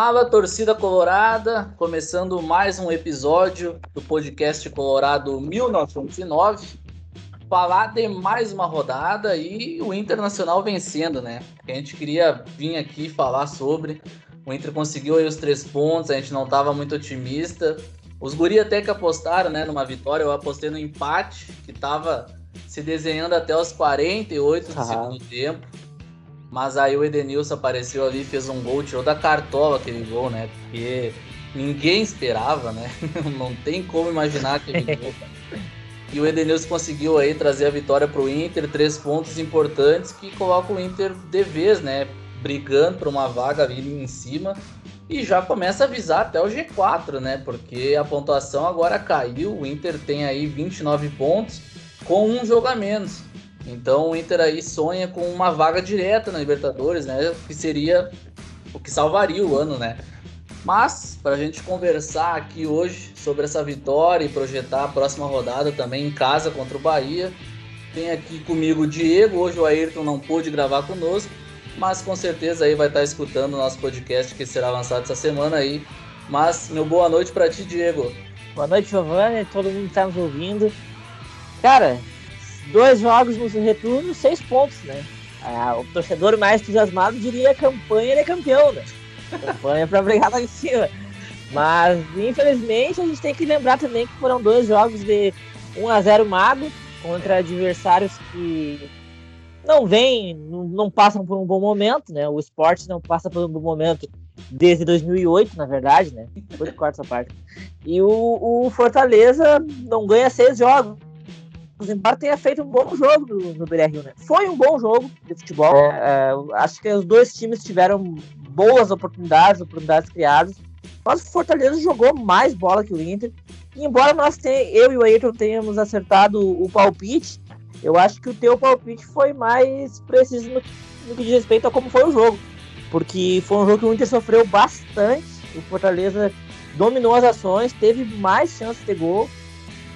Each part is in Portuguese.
Fala, torcida colorada, começando mais um episódio do podcast Colorado 1909. Falar de mais uma rodada e o Internacional vencendo, né? Que a gente queria vir aqui falar sobre. O Inter conseguiu aí os três pontos, a gente não estava muito otimista. Os guri até que apostaram, né, numa vitória, eu apostei no empate, que estava se desenhando até os 48 do ah. segundo tempo. Mas aí o Edenilson apareceu ali, fez um gol, tirou da cartola aquele gol, né? Porque ninguém esperava, né? Não tem como imaginar aquele gol. E o Edenilson conseguiu aí trazer a vitória para o Inter, três pontos importantes que colocam o Inter de vez, né? Brigando por uma vaga ali em cima. E já começa a avisar até o G4, né? Porque a pontuação agora caiu. O Inter tem aí 29 pontos com um jogo a menos. Então o Inter aí sonha com uma vaga direta na Libertadores, né? Que seria o que salvaria o ano, né? Mas, para a gente conversar aqui hoje sobre essa vitória e projetar a próxima rodada também em casa contra o Bahia, tem aqui comigo o Diego. Hoje o Ayrton não pôde gravar conosco, mas com certeza aí vai estar escutando o nosso podcast que será lançado essa semana aí. Mas, meu boa noite para ti, Diego. Boa noite, Giovanni, todo mundo que está nos ouvindo. Cara, dois jogos no retorno, seis pontos, né? Ah, o torcedor mais entusiasmado diria campanha ele é campeão, né? Campanha para brigar lá em cima. Mas, infelizmente, a gente tem que lembrar também que foram dois jogos de 1 a 0 mago contra adversários que não vêm, não, passam por um bom momento, né? O esporte não passa por um bom momento desde 2008, na verdade, né? Essa parte. E o, o Fortaleza não ganha seis jogos embora tenha feito um bom jogo no, no Beira-Rio, né? Foi um bom jogo de futebol. É, é, acho que os dois times tiveram boas oportunidades, oportunidades criadas. Mas o Fortaleza jogou mais bola que o Inter. E embora nós tenha, eu e o Ayrton tenhamos acertado o palpite, eu acho que o teu palpite foi mais preciso no, no que diz respeito a como foi o jogo. Porque foi um jogo que o Inter sofreu bastante. O Fortaleza dominou as ações, teve mais chances de gol.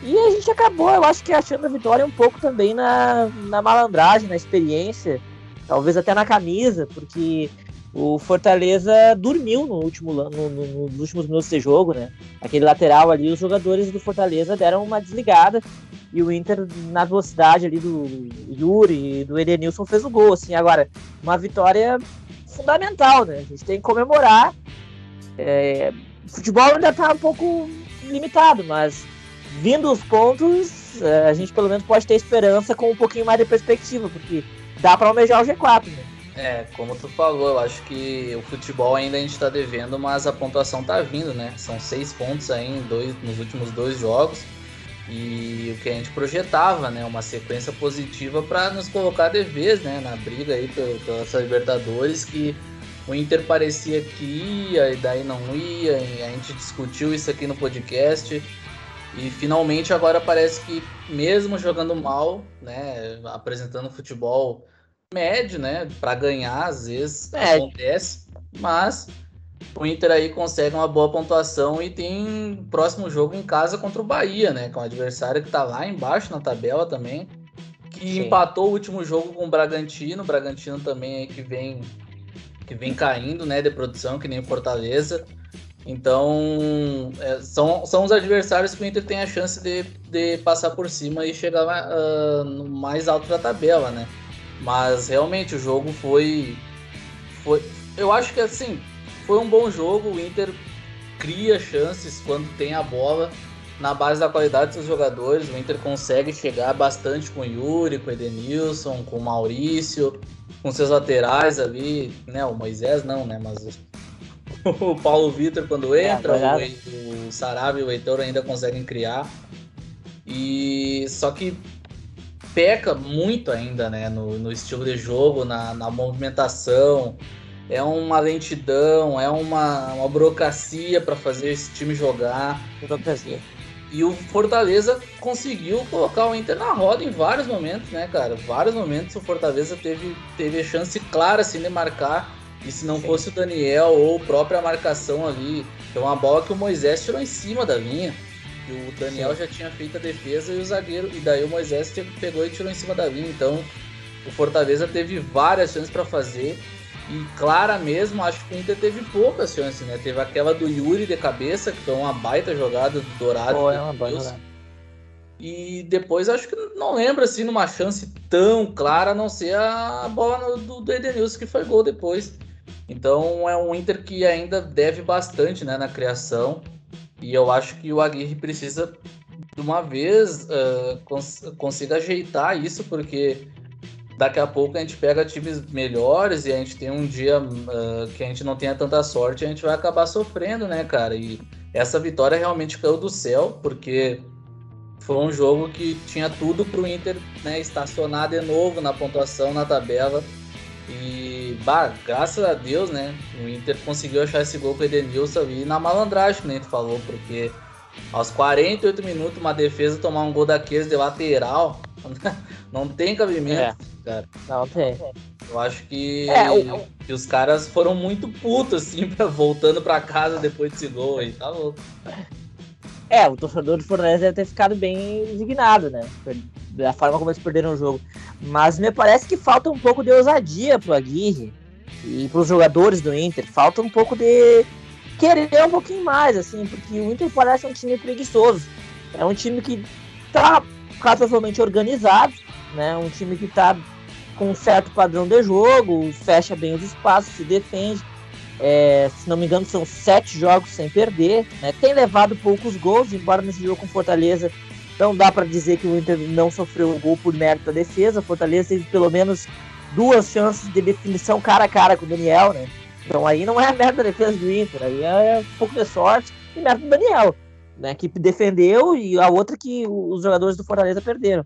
E a gente acabou, eu acho que achando a vitória um pouco também na, na malandragem, na experiência, talvez até na camisa, porque o Fortaleza dormiu no último, no, no, nos últimos minutos de jogo, né? Aquele lateral ali, os jogadores do Fortaleza deram uma desligada e o Inter, na velocidade ali do Yuri e do Edenilson, fez o gol, assim. Agora, uma vitória fundamental, né? A gente tem que comemorar. É, o futebol ainda tá um pouco limitado, mas vindo os pontos, é, a gente pelo menos pode ter esperança com um pouquinho mais de perspectiva, porque dá para almejar o G4, né? É, como tu falou, eu acho que o futebol ainda a gente está devendo, mas a pontuação tá vindo, né? São seis pontos aí em dois, nos últimos dois jogos. E o que a gente projetava, né? Uma sequência positiva para nos colocar de vez, né? Na briga aí pela, pela Libertadores, que o Inter parecia que ia e daí não ia. E a gente discutiu isso aqui no podcast. E finalmente agora parece que mesmo jogando mal, né, apresentando futebol médio, né, para ganhar às vezes é. acontece, mas o Inter aí consegue uma boa pontuação e tem próximo jogo em casa contra o Bahia, né, que é um adversário que está lá embaixo na tabela também, que Sim. empatou o último jogo com o Bragantino, o Bragantino também aí que vem que vem caindo, né, de produção, que nem o Fortaleza. Então, é, são, são os adversários que o Inter tem a chance de, de passar por cima e chegar uh, no mais alto da tabela, né? Mas realmente o jogo foi, foi. Eu acho que assim, foi um bom jogo. O Inter cria chances quando tem a bola. Na base da qualidade dos jogadores, o Inter consegue chegar bastante com o Yuri, com o Edenilson, com o Maurício, com seus laterais ali, né? O Moisés não, né? Mas o Paulo Vitor quando é, entra, é, o, o Sarabia e o Heitor ainda conseguem criar. E só que peca muito ainda, né, no, no estilo de jogo, na, na movimentação. É uma lentidão, é uma, uma burocracia para fazer esse time jogar. Burocracia. E o Fortaleza conseguiu colocar o Inter na roda em vários momentos, né, cara? Vários momentos o Fortaleza teve, teve a chance clara assim, de marcar e se não Sim. fosse o Daniel ou a própria marcação ali, é uma bola que o Moisés tirou em cima da linha. E o Daniel Sim. já tinha feito a defesa e o zagueiro, e daí o Moisés pegou e tirou em cima da linha. Então o Fortaleza teve várias chances para fazer E clara mesmo, acho que o Inter teve poucas chances, né? Teve aquela do Yuri de cabeça, que foi uma baita jogada do Dourado. É uma baita jogada. E depois acho que não lembro assim numa chance tão clara, a não ser a bola do, do Edenilson, que foi gol depois. Então é um Inter que ainda deve bastante né, na criação. E eu acho que o Aguirre precisa, de uma vez, uh, cons consiga ajeitar isso, porque daqui a pouco a gente pega times melhores e a gente tem um dia uh, que a gente não tenha tanta sorte, a gente vai acabar sofrendo, né, cara? E essa vitória realmente caiu do céu, porque foi um jogo que tinha tudo para o Inter né, estacionar de novo na pontuação, na tabela. E, bah, graças a Deus, né, o Inter conseguiu achar esse gol com o Edenilson e na malandragem, que nem tu falou, porque aos 48 minutos uma defesa tomar um gol daqueles de lateral, não tem cabimento, é, cara. Não tem. Eu acho que, é, o... que os caras foram muito putos, assim, pra, voltando para casa depois desse gol aí, tá louco. É, o torcedor do Fortaleza deve ter ficado bem indignado, né? Da forma como eles perderam o jogo. Mas me parece que falta um pouco de ousadia pro Aguirre e pros jogadores do Inter. Falta um pouco de querer um pouquinho mais, assim, porque o Inter parece um time preguiçoso. É um time que tá razoavelmente organizado, né? Um time que tá com um certo padrão de jogo, fecha bem os espaços, se defende é, se não me engano, são sete jogos sem perder. Né? Tem levado poucos gols, embora nesse jogo com Fortaleza não dá para dizer que o Inter não sofreu um gol por mérito da defesa. Fortaleza teve pelo menos duas chances de definição cara a cara com o Daniel, né? Então aí não é mérito da defesa do Inter, aí é um pouco de sorte e mérito do Daniel, né? Que defendeu e a outra que os jogadores do Fortaleza perderam.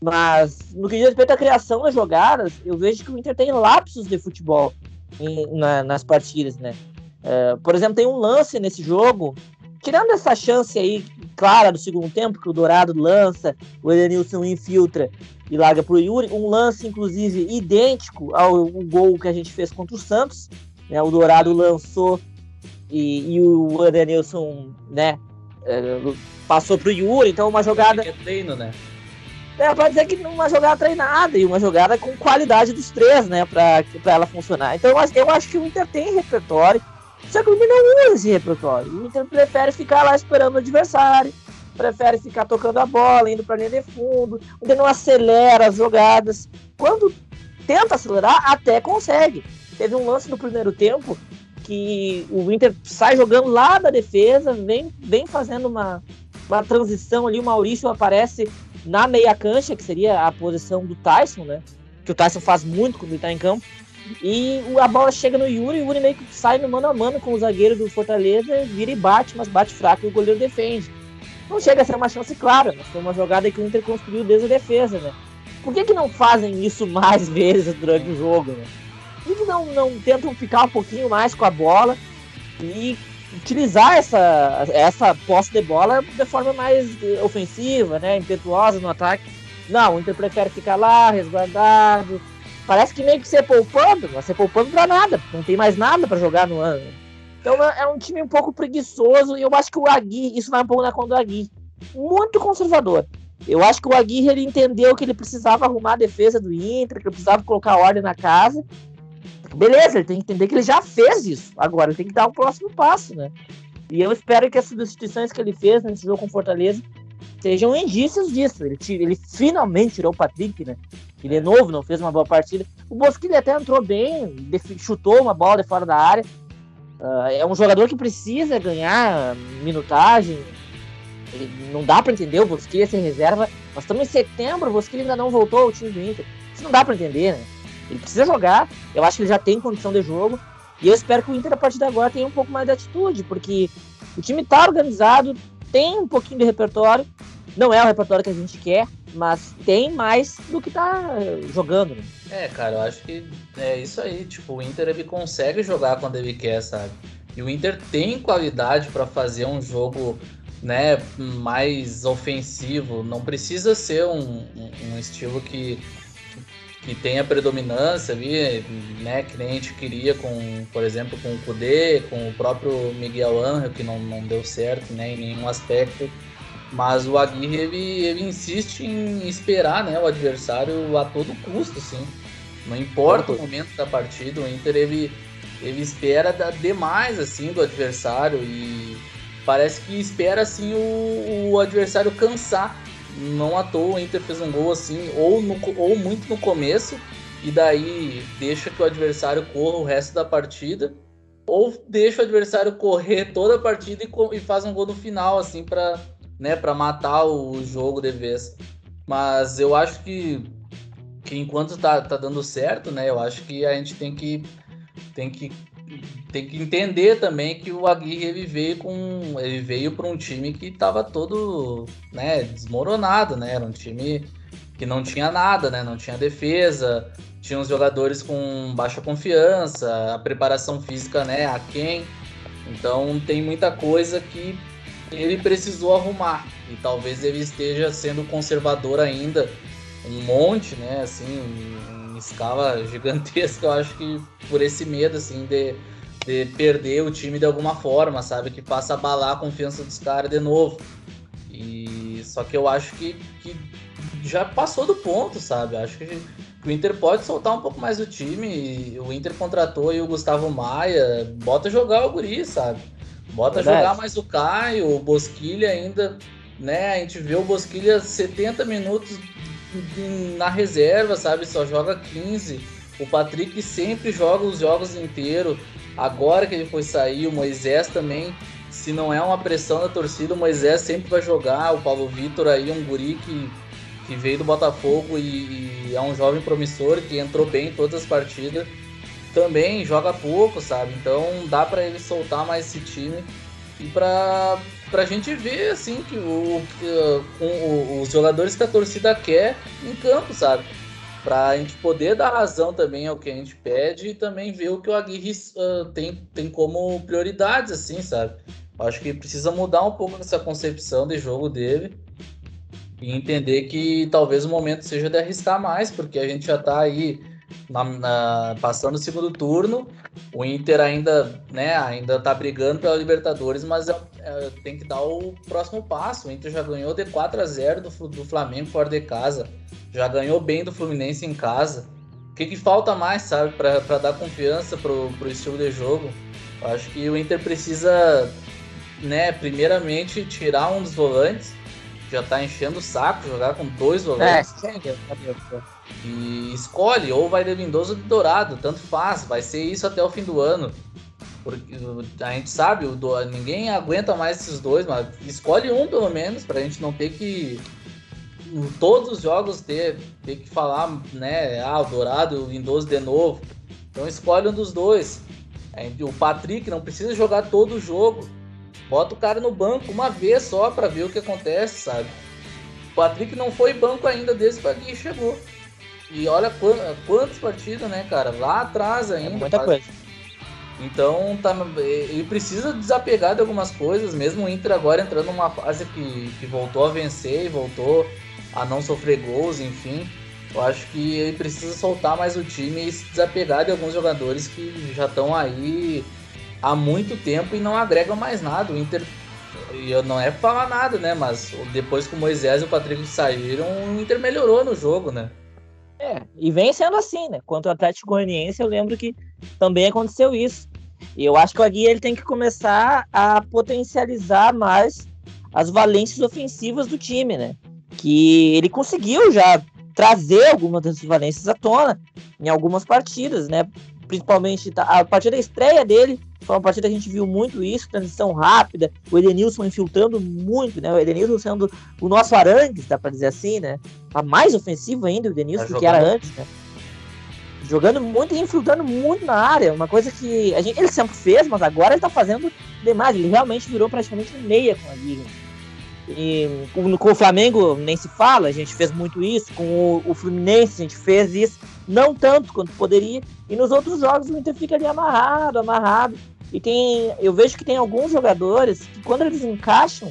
Mas no que diz respeito à criação das jogadas, eu vejo que o Inter tem lapsos de futebol em, na, nas partidas, né? É, por exemplo, tem um lance nesse jogo, tirando essa chance aí clara do segundo tempo, que o Dourado lança, o Edenilson infiltra e larga pro Yuri, um lance, inclusive, idêntico ao gol que a gente fez contra o Santos, né? O Dourado lançou e, e o Edenilson, né, é, passou pro Yuri, então uma jogada... É treino, né? É, pra dizer que uma jogada treinada e uma jogada com qualidade dos três, né? Pra, pra ela funcionar. Então eu acho que o Inter tem repertório, só que o Inter não usa esse repertório. O Inter prefere ficar lá esperando o adversário, prefere ficar tocando a bola, indo pra linha de fundo, o Inter não acelera as jogadas. Quando tenta acelerar, até consegue. Teve um lance no primeiro tempo que o Inter sai jogando lá da defesa, vem, vem fazendo uma, uma transição ali, o Maurício aparece na meia cancha, que seria a posição do Tyson, né? Que o Tyson faz muito quando ele tá em campo. E a bola chega no Yuri, e o Yuri meio que sai no mano a mano com o zagueiro do Fortaleza, vira e bate, mas bate fraco e o goleiro defende. Não chega a ser uma chance clara, mas foi uma jogada que o Inter construiu desde a defesa, né? Por que, que não fazem isso mais vezes durante o jogo, né? Por que, que não, não tentam ficar um pouquinho mais com a bola e utilizar essa, essa posse de bola de forma mais ofensiva, né, impetuosa no ataque. Não, o Inter prefere ficar lá, resguardado. Parece que meio que ser poupando, mas ser poupando pra nada, não tem mais nada para jogar no ano. Então é, é um time um pouco preguiçoso e eu acho que o Agui, isso vai um pouco na conta do Agui. Muito conservador. Eu acho que o Aguirre ele entendeu que ele precisava arrumar a defesa do Inter, que precisava colocar ordem na casa Beleza, ele tem que entender que ele já fez isso. Agora ele tem que dar um próximo passo, né? E eu espero que as substituições que ele fez nesse jogo com Fortaleza sejam indícios disso. Ele, ele finalmente tirou o Patrick, né? Que de novo não fez uma boa partida. O Bosquilha até entrou bem, chutou uma bola de fora da área. Uh, é um jogador que precisa ganhar minutagem. Ele, não dá para entender o Bosquilha ser reserva. Nós estamos em setembro, o Bosquilha ainda não voltou ao time do Inter. Isso não dá para entender, né? Ele precisa jogar. Eu acho que ele já tem condição de jogo. E eu espero que o Inter, a partir de agora, tenha um pouco mais de atitude, porque o time tá organizado, tem um pouquinho de repertório. Não é o repertório que a gente quer, mas tem mais do que tá jogando. Né? É, cara, eu acho que é isso aí. Tipo, o Inter ele consegue jogar quando ele quer, sabe? E o Inter tem qualidade para fazer um jogo né, mais ofensivo. Não precisa ser um, um, um estilo que que tenha predominância ali, né, que nem a gente queria com, por exemplo, com o Kudê, com o próprio Miguel Angel, que não, não deu certo né, em nenhum aspecto. Mas o Aguirre, ele, ele insiste em esperar né, o adversário a todo custo, sim. Não importa o momento da partida, o Inter ele, ele espera demais assim do adversário e parece que espera assim o, o adversário cansar. Não à toa o Inter fez um gol assim, ou, no, ou muito no começo, e daí deixa que o adversário corra o resto da partida, ou deixa o adversário correr toda a partida e, e faz um gol no final, assim, para né, matar o jogo de vez. Mas eu acho que, que enquanto tá, tá dando certo, né, eu acho que a gente tem que, tem que tem que entender também que o Aguirre veio com ele veio para um time que estava todo né desmoronado né? Era um time que não tinha nada né? Não tinha defesa tinha uns jogadores com baixa confiança a preparação física né a quem. Então tem muita coisa que ele precisou arrumar. E talvez ele esteja sendo conservador ainda um monte né? Assim escala gigantesca eu acho que por esse medo assim de de perder o time de alguma forma, sabe? Que passa a abalar a confiança dos caras de novo. E só que eu acho que, que já passou do ponto, sabe? Acho que, que o Inter pode soltar um pouco mais o time. O Inter contratou aí o Gustavo Maia, bota jogar o Guri, sabe? Bota Verdade. jogar mais o Caio, o Bosquilha ainda, né? A gente vê o Bosquilha 70 minutos na reserva, sabe? Só joga 15. O Patrick sempre joga os jogos inteiros. Agora que ele foi sair, o Moisés também, se não é uma pressão da torcida, o Moisés sempre vai jogar. O Paulo Vitor aí, um guri que, que veio do Botafogo e, e é um jovem promissor que entrou bem em todas as partidas. Também joga pouco, sabe? Então dá para ele soltar mais esse time e para pra gente ver assim que o, o, os jogadores que a torcida quer em campo, sabe? para a gente poder dar razão também ao que a gente pede e também ver o que o Aguirre uh, tem, tem como prioridades, assim, sabe? Acho que precisa mudar um pouco essa concepção de jogo dele e entender que talvez o momento seja de arriscar mais, porque a gente já está aí na, na, passando o segundo turno, o Inter ainda, né, ainda tá brigando pela Libertadores, mas é, é, tem que dar o próximo passo. O Inter já ganhou de 4 a 0 do, do Flamengo fora de casa, já ganhou bem do Fluminense em casa. O que, que falta mais, sabe, para dar confiança pro, pro estilo de jogo? Eu acho que o Inter precisa, né, primeiramente tirar um dos volantes já tá enchendo o saco jogar com dois volantes. É, e escolhe, ou vai de Lindoso ou de Dourado, tanto faz, vai ser isso até o fim do ano. Porque a gente sabe, o do, ninguém aguenta mais esses dois, mas escolhe um pelo menos, pra gente não ter que. Em todos os jogos ter, ter que falar, né? Ah, o Dourado, o Lindoso de novo. Então escolhe um dos dois. O Patrick não precisa jogar todo o jogo. Bota o cara no banco uma vez só para ver o que acontece, sabe? O Patrick não foi banco ainda desde que o Gui chegou. E olha quantas partidas, né, cara? Lá atrás é ainda. É muita coisa. Então, tá, ele precisa desapegar de algumas coisas, mesmo o Inter agora entrando numa fase que, que voltou a vencer e voltou a não sofrer gols, enfim. Eu acho que ele precisa soltar mais o time e se desapegar de alguns jogadores que já estão aí há muito tempo e não agregam mais nada. O Inter, eu não é falar nada, né? Mas depois que o Moisés e o Patrick saíram, o Inter melhorou no jogo, né? É, e vem sendo assim, né? Quanto ao Atlético Goianiense, eu lembro que também aconteceu isso. E eu acho que o Agui ele tem que começar a potencializar mais as valências ofensivas do time, né? Que ele conseguiu já trazer algumas dessas valências à tona em algumas partidas, né? Principalmente tá, a partir da estreia dele, foi uma partida que a gente viu muito isso, transição rápida, o Edenilson infiltrando muito, né? O Edenilson sendo o nosso Arangues, dá pra dizer assim, né? Tá mais ofensivo ainda o Edenilson tá do que era antes, né? Jogando muito e infiltrando muito na área, uma coisa que a gente, ele sempre fez, mas agora ele tá fazendo demais. Ele realmente virou praticamente meia com a liga. E com, com, o Flamengo nem se fala, a gente fez muito isso. Com o, o, Fluminense a gente fez isso, não tanto quanto poderia. E nos outros jogos o Inter fica ali amarrado, amarrado. E tem, eu vejo que tem alguns jogadores que quando eles encaixam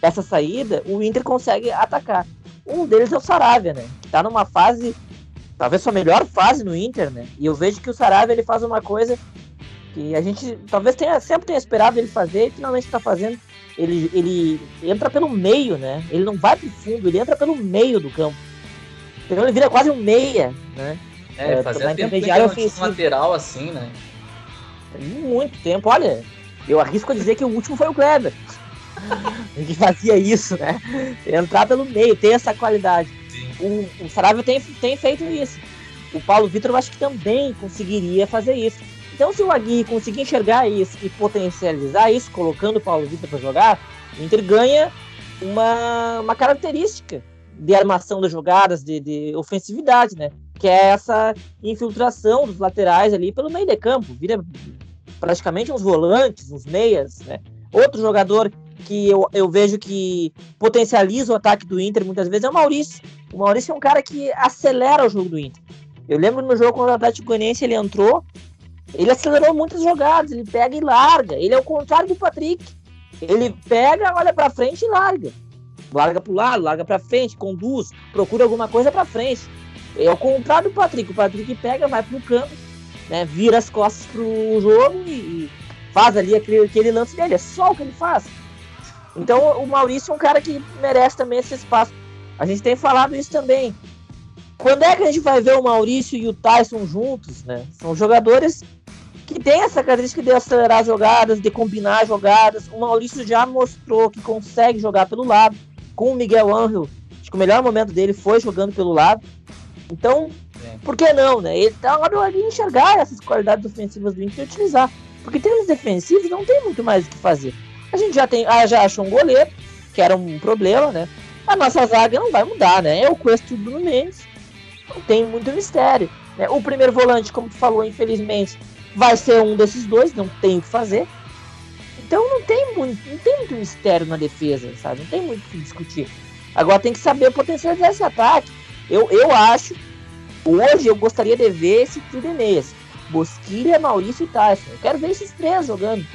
essa saída, o Inter consegue atacar. Um deles é o Saravia, né? Que tá numa fase, talvez sua melhor fase no Inter, né? E eu vejo que o Saravia ele faz uma coisa que a gente talvez tenha, sempre tenha esperado ele fazer e finalmente está fazendo. Ele, ele entra pelo meio, né? Ele não vai pro fundo, ele entra pelo meio do campo. Então ele vira quase um meia, né? É, é fazia tempo que não tinha um lateral assim, né? Muito tempo, olha, eu arrisco a dizer que o último foi o Kleber. que fazia isso, né? Entrar pelo meio, ter essa qualidade. O, o Sarabia tem, tem feito isso. O Paulo Vitor eu acho que também conseguiria fazer isso. Então, se o Aguirre conseguir enxergar isso e potencializar isso, colocando o Paulo Vitor para jogar, o Inter ganha uma, uma característica de armação das jogadas, de, de ofensividade, né? Que é essa infiltração dos laterais ali pelo meio de campo. Vira praticamente uns volantes, uns meias, né? Outro jogador que eu, eu vejo que potencializa o ataque do Inter muitas vezes é o Maurício. O Maurício é um cara que acelera o jogo do Inter. Eu lembro no jogo contra o Atlético Goianiense ele entrou, ele acelerou muitas jogadas, ele pega e larga. Ele é o contrário do Patrick. Ele pega, olha para frente e larga. Larga para o lado, larga para frente, conduz, procura alguma coisa para frente. É o contrário do Patrick. O Patrick pega, vai pro campo, né, vira as costas pro jogo e, e faz ali aquele, aquele lance dele. É só o que ele faz. Então o Maurício é um cara que merece também esse espaço. A gente tem falado isso também. Quando é que a gente vai ver o Maurício e o Tyson juntos, né? São jogadores que têm essa característica de acelerar jogadas, de combinar jogadas. O Maurício já mostrou que consegue jogar pelo lado. Com o Miguel Angel, acho que o melhor momento dele foi jogando pelo lado. Então, é. por que não, né? Ele tá hora de enxergar essas qualidades ofensivas do Inter e utilizar. Porque termos defensivos não tem muito mais o que fazer. A gente já tem, ah, já achou um goleiro, que era um problema, né? A nossa zaga não vai mudar, né? É o Cuesta do Mendes. Não tem muito mistério. Né? O primeiro volante, como tu falou, infelizmente, vai ser um desses dois, não tem o que fazer. Então não tem muito, não tem muito mistério na defesa, sabe? Não tem muito o que discutir. Agora tem que saber potencializar esse ataque. Eu, eu acho, hoje eu gostaria de ver esse trio de. Bosquilha, Maurício e Tyson. Eu quero ver esses três jogando.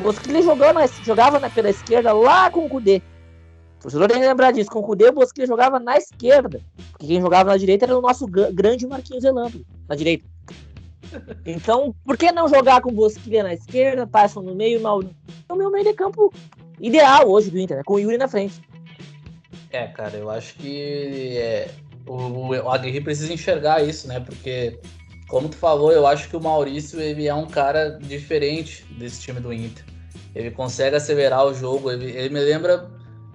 Bosquilha jogava, pela esquerda lá com o Kudê. O torcedor tem que lembrar disso. Com o Kudê, o Bosquilha jogava na esquerda. Porque quem jogava na direita era o nosso grande Marquinhos Elambro, na direita. Então, por que não jogar com o Bosquilha na esquerda, Tyson no meio e Maurício? É o meu meio de campo ideal hoje do Inter, né? com o Yuri na frente. É, cara, eu acho que é, o, o Aguirre precisa enxergar isso, né? Porque como tu falou, eu acho que o Maurício ele é um cara diferente desse time do Inter. Ele consegue acelerar o jogo, ele, ele me lembra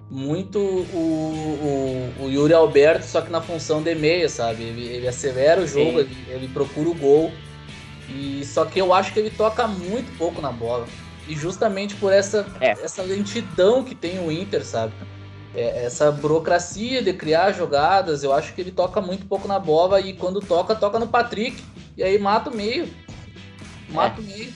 muito o, o, o, Yuri Alberto, só que na função de meia, sabe? Ele, ele acelera o jogo, ele, ele, procura o gol. E só que eu acho que ele toca muito pouco na bola. E justamente por essa, é. essa lentidão que tem o Inter, sabe? É, essa burocracia de criar jogadas, eu acho que ele toca muito pouco na bola e quando toca, toca no Patrick. E aí mata o meio. Mata é. o meio.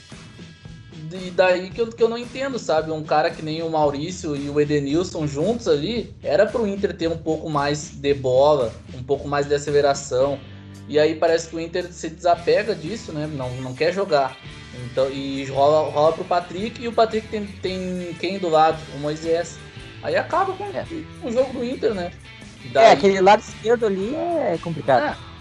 E daí que eu, que eu não entendo, sabe? Um cara que nem o Maurício e o Edenilson juntos ali, era pro Inter ter um pouco mais de bola, um pouco mais de aceleração. E aí parece que o Inter se desapega disso, né? Não, não quer jogar. Então, e rola, rola pro Patrick e o Patrick tem, tem quem do lado? O Moisés. Aí acaba com, é. o jogo do Inter, né? Daí... É, aquele lado esquerdo ali é complicado. É.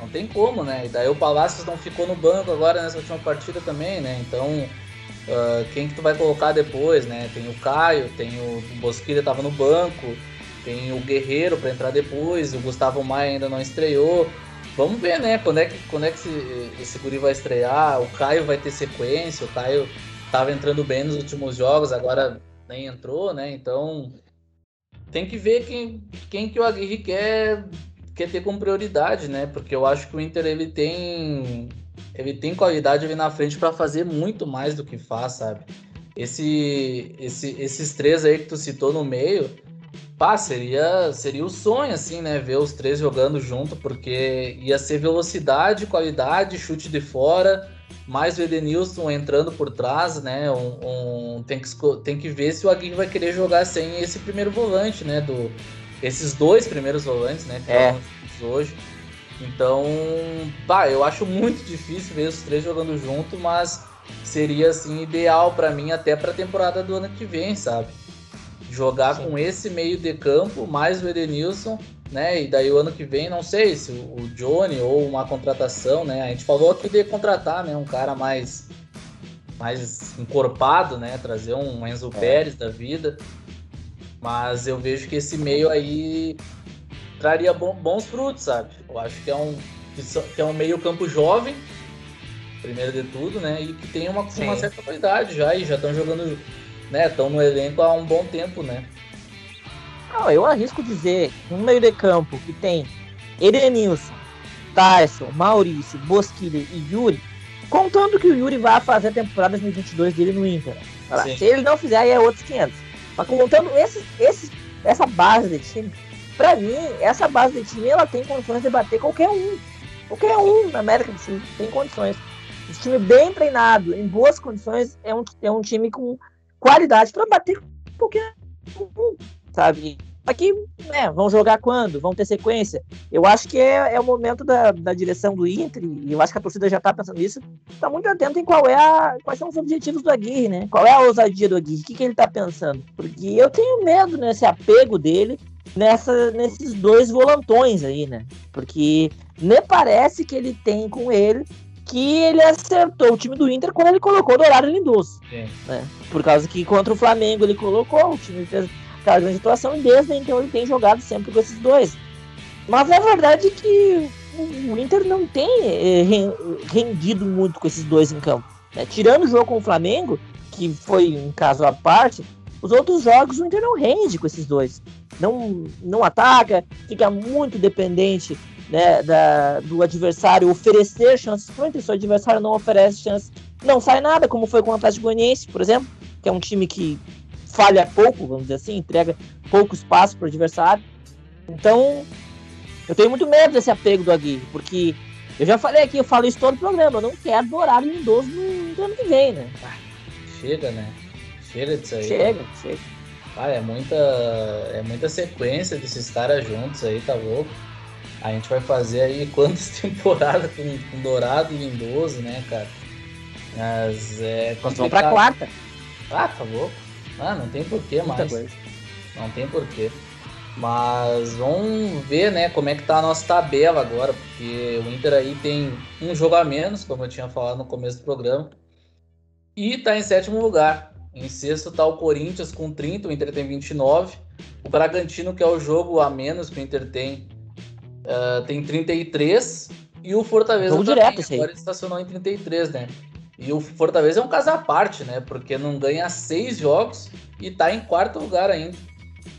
Não tem como, né? E daí o Palácios não ficou no banco agora nessa última partida também, né? Então, uh, quem que tu vai colocar depois, né? Tem o Caio, tem o, Bosquilha tava no banco, tem o Guerreiro para entrar depois, o Gustavo Maia ainda não estreou. Vamos ver, né? Quando é que, quando é que esse, esse guri vai estrear? O Caio vai ter sequência, o Caio tava entrando bem nos últimos jogos, agora nem entrou, né? Então tem que ver quem, quem que o Aguirre quer quer ter como prioridade, né? Porque eu acho que o Inter ele tem ele tem qualidade ali na frente para fazer muito mais do que faz, sabe? Esse, esse, esses três aí que tu citou no meio, pá, seria, seria o sonho, assim, né? Ver os três jogando junto, porque ia ser velocidade, qualidade, chute de fora, mais o Edenilson entrando por trás, né? Um, um, tem, que, tem que ver se o Aguirre vai querer jogar sem esse primeiro volante, né? Do, esses dois primeiros volantes, né? Que é. hoje. Então, bah, eu acho muito difícil ver os três jogando junto, mas seria assim ideal para mim até para a temporada do ano que vem, sabe? Jogar Sim. com esse meio de campo mais o Edenilson, né? E daí o ano que vem, não sei se o Johnny ou uma contratação, né? A gente falou aqui de contratar, né, um cara mais mais encorpado, né? Trazer um Enzo é. Pérez da vida. Mas eu vejo que esse meio aí traria bons frutos, sabe? Eu acho que é um, que, é um meio campo jovem, primeiro de tudo, né? E que tem uma, uma certa qualidade já e já estão jogando, né? Estão no elenco há um bom tempo, né? Não, eu arrisco dizer um meio de campo que tem Edenilson, Tyson, Maurício, Bosquilha e Yuri, contando que o Yuri vai fazer a temporada 2022 dele no Inter. Se ele não fizer, aí é outros 500. Mas contando essa base de time, pra mim, essa base de time ela tem condições de bater qualquer um. Qualquer um na América do Sul tem condições. Esse time bem treinado, em boas condições, é um, é um time com qualidade para bater qualquer um, sabe? Aqui, né, vão jogar quando? Vão ter sequência? Eu acho que é, é o momento da, da direção do Inter, e eu acho que a torcida já está pensando nisso, está muito atento em qual é a, quais são os objetivos do Aguirre, né? Qual é a ousadia do Aguirre? O que, que ele está pensando? Porque eu tenho medo nesse apego dele nessa, nesses dois volantões aí, né? Porque me parece que ele tem com ele que ele acertou o time do Inter quando ele colocou o Dourado Lindoso. Né? Por causa que contra o Flamengo ele colocou, o time fez aquela grande situação e desde então ele tem jogado sempre com esses dois. Mas é verdade que o Inter não tem eh, rendido muito com esses dois em campo. Né? Tirando o jogo com o Flamengo, que foi um caso à parte, os outros jogos o Inter não rende com esses dois. Não, não ataca, fica muito dependente né, da, do adversário oferecer chances para o Inter. Se o adversário não oferece chances, não sai nada, como foi com o Atlético Goianiense, por exemplo, que é um time que falha pouco, vamos dizer assim, entrega pouco espaço para o adversário. Então, eu tenho muito medo desse apego do Aguirre, porque eu já falei aqui, eu falo isso todo o programa, eu não quero Dourado Lindoso no, no ano que vem, né? Ah, chega, né? Chega disso aí. Chega, chega. Ah, é muita, é muita sequência desses caras juntos aí, tá louco? A gente vai fazer aí quantas temporadas com, com Dourado e Lindoso, né, cara? Mas é. Nós vamos pra quarta. Ah, tá louco. Ah, não tem porquê mais. Coisa. Não tem porquê. Mas vamos ver, né, como é que tá a nossa tabela agora, porque o Inter aí tem um jogo a menos, como eu tinha falado no começo do programa, e tá em sétimo lugar. Em sexto tá o Corinthians com 30, o Inter tem 29. O Bragantino, que é o jogo a menos que o Inter tem, uh, tem 33. E o Fortaleza também, direto, agora estacionou em 33, né? E o Fortaleza é um caso à parte, né? Porque não ganha seis jogos e tá em quarto lugar ainda.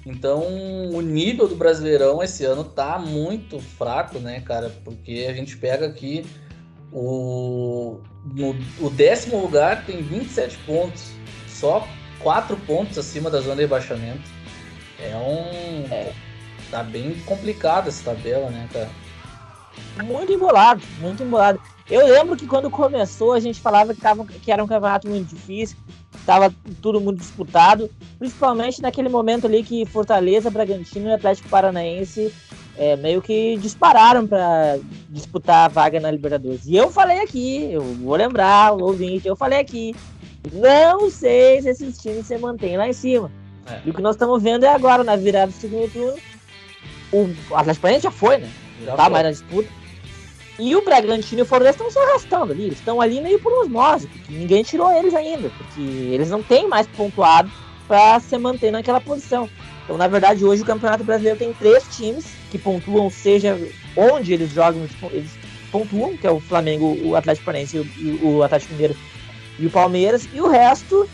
Então, o nível do Brasileirão esse ano tá muito fraco, né, cara? Porque a gente pega aqui o, no, o décimo lugar tem 27 pontos, só 4 pontos acima da zona de rebaixamento. É um. É. Tá bem complicado essa tabela, né, cara? Muito embolado, muito embolado. Eu lembro que quando começou a gente falava que, tava, que era um campeonato muito difícil, estava tudo muito disputado, principalmente naquele momento ali que Fortaleza, Bragantino e Atlético Paranaense é, meio que dispararam para disputar a vaga na Libertadores. E eu falei aqui, eu vou lembrar, o ouvinte, eu falei aqui, não sei se esses times se mantêm lá em cima. É. E o que nós estamos vendo é agora, na virada do segundo turno, o Atlético Paranaense já foi, né? Já tá foi. mais na disputa. E o Bragantino e o Fortaleza estão se arrastando ali. Eles estão ali meio por osmose, porque ninguém tirou eles ainda, porque eles não têm mais pontuado para se manter naquela posição. Então, na verdade, hoje o Campeonato Brasileiro tem três times que pontuam, seja onde eles jogam, eles pontuam, que é o Flamengo, o Atlético Paranaense, o, o Atlético Mineiro e o Palmeiras, e o resto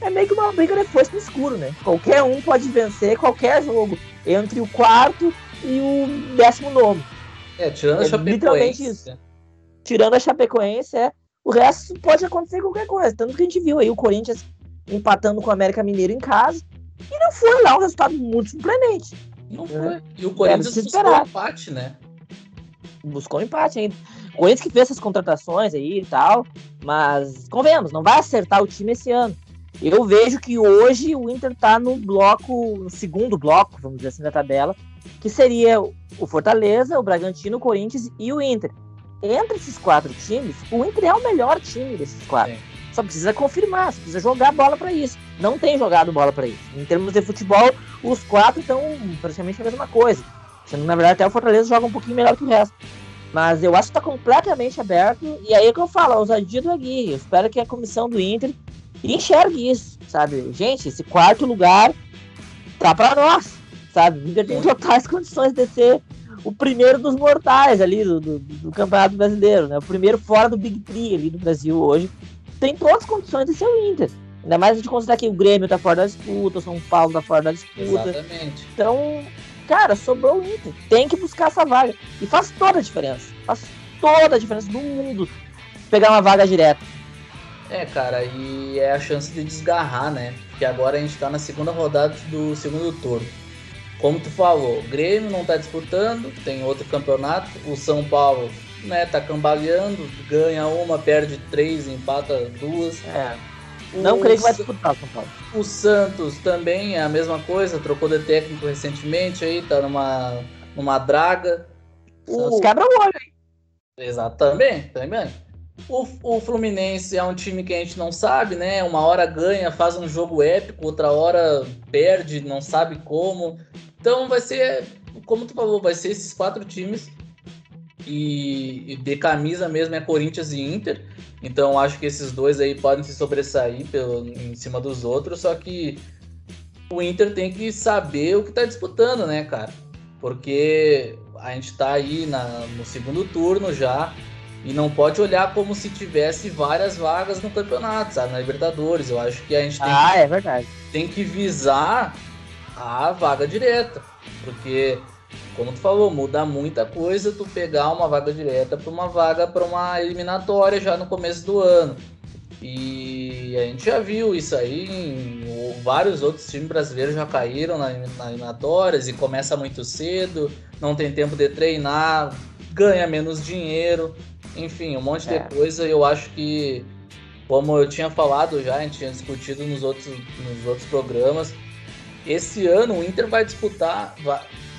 é meio que uma briga de foice no escuro, né? Qualquer um pode vencer qualquer jogo entre o quarto e o décimo nono. É, tirando é a Chapecoense. Literalmente isso. Tirando a Chapecoense, é. O resto pode acontecer qualquer coisa. Tanto que a gente viu aí o Corinthians empatando com o América Mineiro em casa. E não foi lá um resultado muito surpreendente. Não foi. E o Corinthians buscou empate, né? Buscou um empate ainda. O Corinthians que fez essas contratações aí e tal. Mas, convenhamos, não vai acertar o time esse ano. Eu vejo que hoje o Inter tá no bloco, no segundo bloco, vamos dizer assim, da tabela, que seria o Fortaleza, o Bragantino, o Corinthians e o Inter. Entre esses quatro times, o Inter é o melhor time desses quatro. Sim. Só precisa confirmar, precisa jogar bola para isso. Não tem jogado bola para isso. Em termos de futebol, os quatro estão praticamente a mesma coisa. Sendo, na verdade, até o Fortaleza joga um pouquinho melhor que o resto. Mas eu acho que está completamente aberto. E aí é que eu falo, a ousadia do Aguirre. Eu espero que a comissão do Inter enxergue isso, sabe? Gente, esse quarto lugar tá para nós sabe? O Inter tem totais condições de ser o primeiro dos mortais ali do, do, do, Campeonato Brasileiro, né? O primeiro fora do Big Three ali do Brasil hoje. Tem todas as condições de ser o Inter. Ainda mais de considerar que o Grêmio tá fora da disputa, o São Paulo tá fora da disputa. Exatamente. Então, cara, sobrou o Inter. Tem que buscar essa vaga. E faz toda a diferença. Faz toda a diferença do mundo pegar uma vaga direta. É, cara, e é a chance de desgarrar, né? Porque agora a gente tá na segunda rodada do segundo turno. Como tu falou, o Grêmio não tá disputando, tem outro campeonato. O São Paulo, né, tá cambaleando, ganha uma, perde três, empata duas. É. Não creio que vai disputar São Paulo. O Santos também é a mesma coisa, trocou de técnico recentemente aí, tá numa, numa draga. O... quebra o olho, hein? Exatamente, também. O, o Fluminense é um time que a gente não sabe, né? Uma hora ganha, faz um jogo épico, outra hora perde, não sabe como. Então vai ser, como tu falou, vai ser esses quatro times. E, de camisa mesmo é Corinthians e Inter. Então acho que esses dois aí podem se sobressair pelo, em cima dos outros. Só que o Inter tem que saber o que tá disputando, né, cara? Porque a gente tá aí na, no segundo turno já. E não pode olhar como se tivesse várias vagas no campeonato, sabe? Na Libertadores. Eu acho que a gente tem, ah, que, é verdade. tem que visar a vaga direta. Porque, como tu falou, muda muita coisa tu pegar uma vaga direta para uma vaga para uma eliminatória já no começo do ano. E a gente já viu isso aí, em, vários outros times brasileiros já caíram na, na eliminatórias e começa muito cedo, não tem tempo de treinar, ganha menos dinheiro, enfim, um monte é. de coisa. Eu acho que, como eu tinha falado já, a gente tinha discutido nos outros, nos outros programas, esse ano o Inter vai disputar,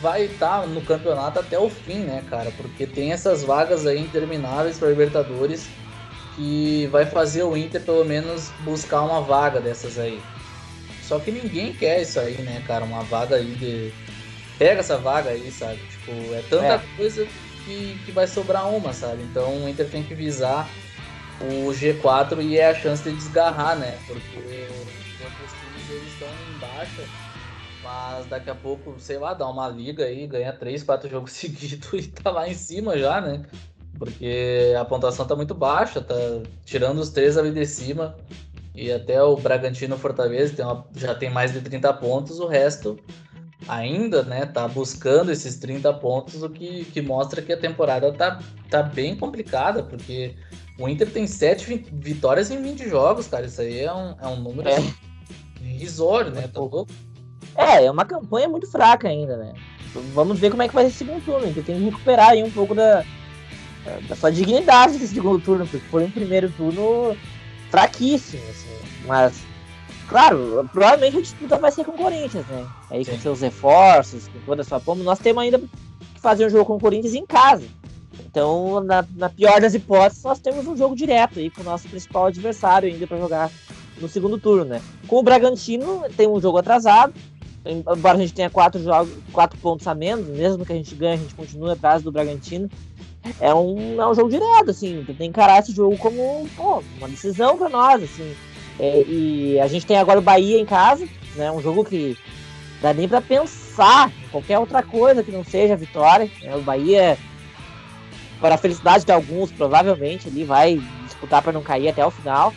vai estar tá no campeonato até o fim, né, cara? Porque tem essas vagas aí intermináveis para Libertadores que vai fazer o Inter pelo menos buscar uma vaga dessas aí. Só que ninguém quer isso aí, né, cara? Uma vaga aí de. Pega essa vaga aí, sabe? Tipo, é tanta é. coisa que, que vai sobrar uma, sabe? Então o Inter tem que visar o G4 e é a chance de desgarrar, né? Porque os outros times eles estão em baixa mas daqui a pouco, sei lá, dá uma liga aí, ganha 3, 4 jogos seguidos e tá lá em cima já, né? Porque a pontuação tá muito baixa, tá tirando os três ali de cima. E até o Bragantino Fortaleza tem uma, já tem mais de 30 pontos, o resto ainda, né, tá buscando esses 30 pontos, o que, que mostra que a temporada tá, tá bem complicada, porque o Inter tem 7 vitórias em 20 jogos, cara. Isso aí é um, é um número é. irrisório, né? Tá louco? É, é uma campanha muito fraca ainda, né? Vamos ver como é que vai ser esse segundo turno. Então tem que recuperar aí um pouco da, da sua dignidade nesse segundo turno, porque foi um primeiro turno fraquíssimo, assim. Mas, claro, provavelmente a disputa vai ser com o Corinthians, né? Aí Sim. com seus reforços, com toda a sua pomba. Nós temos ainda que fazer um jogo com o Corinthians em casa. Então, na, na pior das hipóteses, nós temos um jogo direto aí com o nosso principal adversário ainda para jogar no segundo turno, né? Com o Bragantino tem um jogo atrasado, embora a gente tenha quatro jogos, quatro pontos a menos, mesmo que a gente ganhe, a gente continua atrás do Bragantino. É um, é um jogo direto, assim, tem que encarar esse jogo como pô, uma decisão para nós, assim. É, e a gente tem agora o Bahia em casa, né? Um jogo que dá nem para pensar em qualquer outra coisa que não seja a vitória. Né? O Bahia, para a felicidade de alguns, provavelmente ele vai disputar para não cair até o final.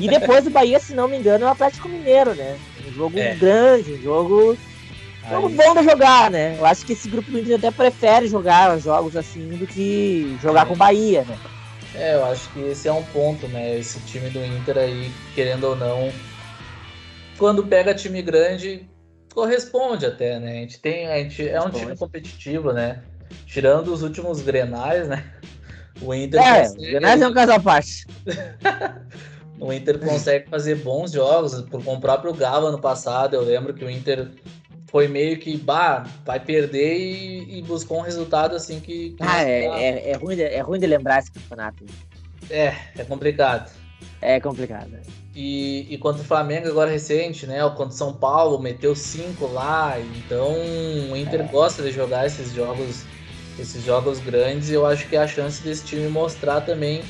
E depois do Bahia, se não me engano, é o Atlético Mineiro, né? Um jogo é. grande, um jogo, jogo bom de jogar, né? Eu acho que esse grupo do Inter até prefere jogar jogos assim do que jogar com o Bahia, né? É, eu acho que esse é um ponto, né? Esse time do Inter aí, querendo ou não, quando pega time grande, corresponde até, né? A gente tem, a gente é um time competitivo, né? Tirando os últimos Grenais, né? O Inter é, consegue... Grenais é um caso à parte. o Inter consegue fazer bons jogos. Com o próprio Galo ano passado, eu lembro que o Inter foi meio que, bah, vai perder e, e buscou um resultado assim que. que ah, é, é, é, ruim de, é ruim de lembrar esse campeonato. É, é complicado. É complicado. E, e contra o Flamengo agora recente, né? Contra o São Paulo, meteu cinco lá. Então o Inter é. gosta de jogar esses jogos, esses jogos grandes. E eu acho que é a chance desse time mostrar também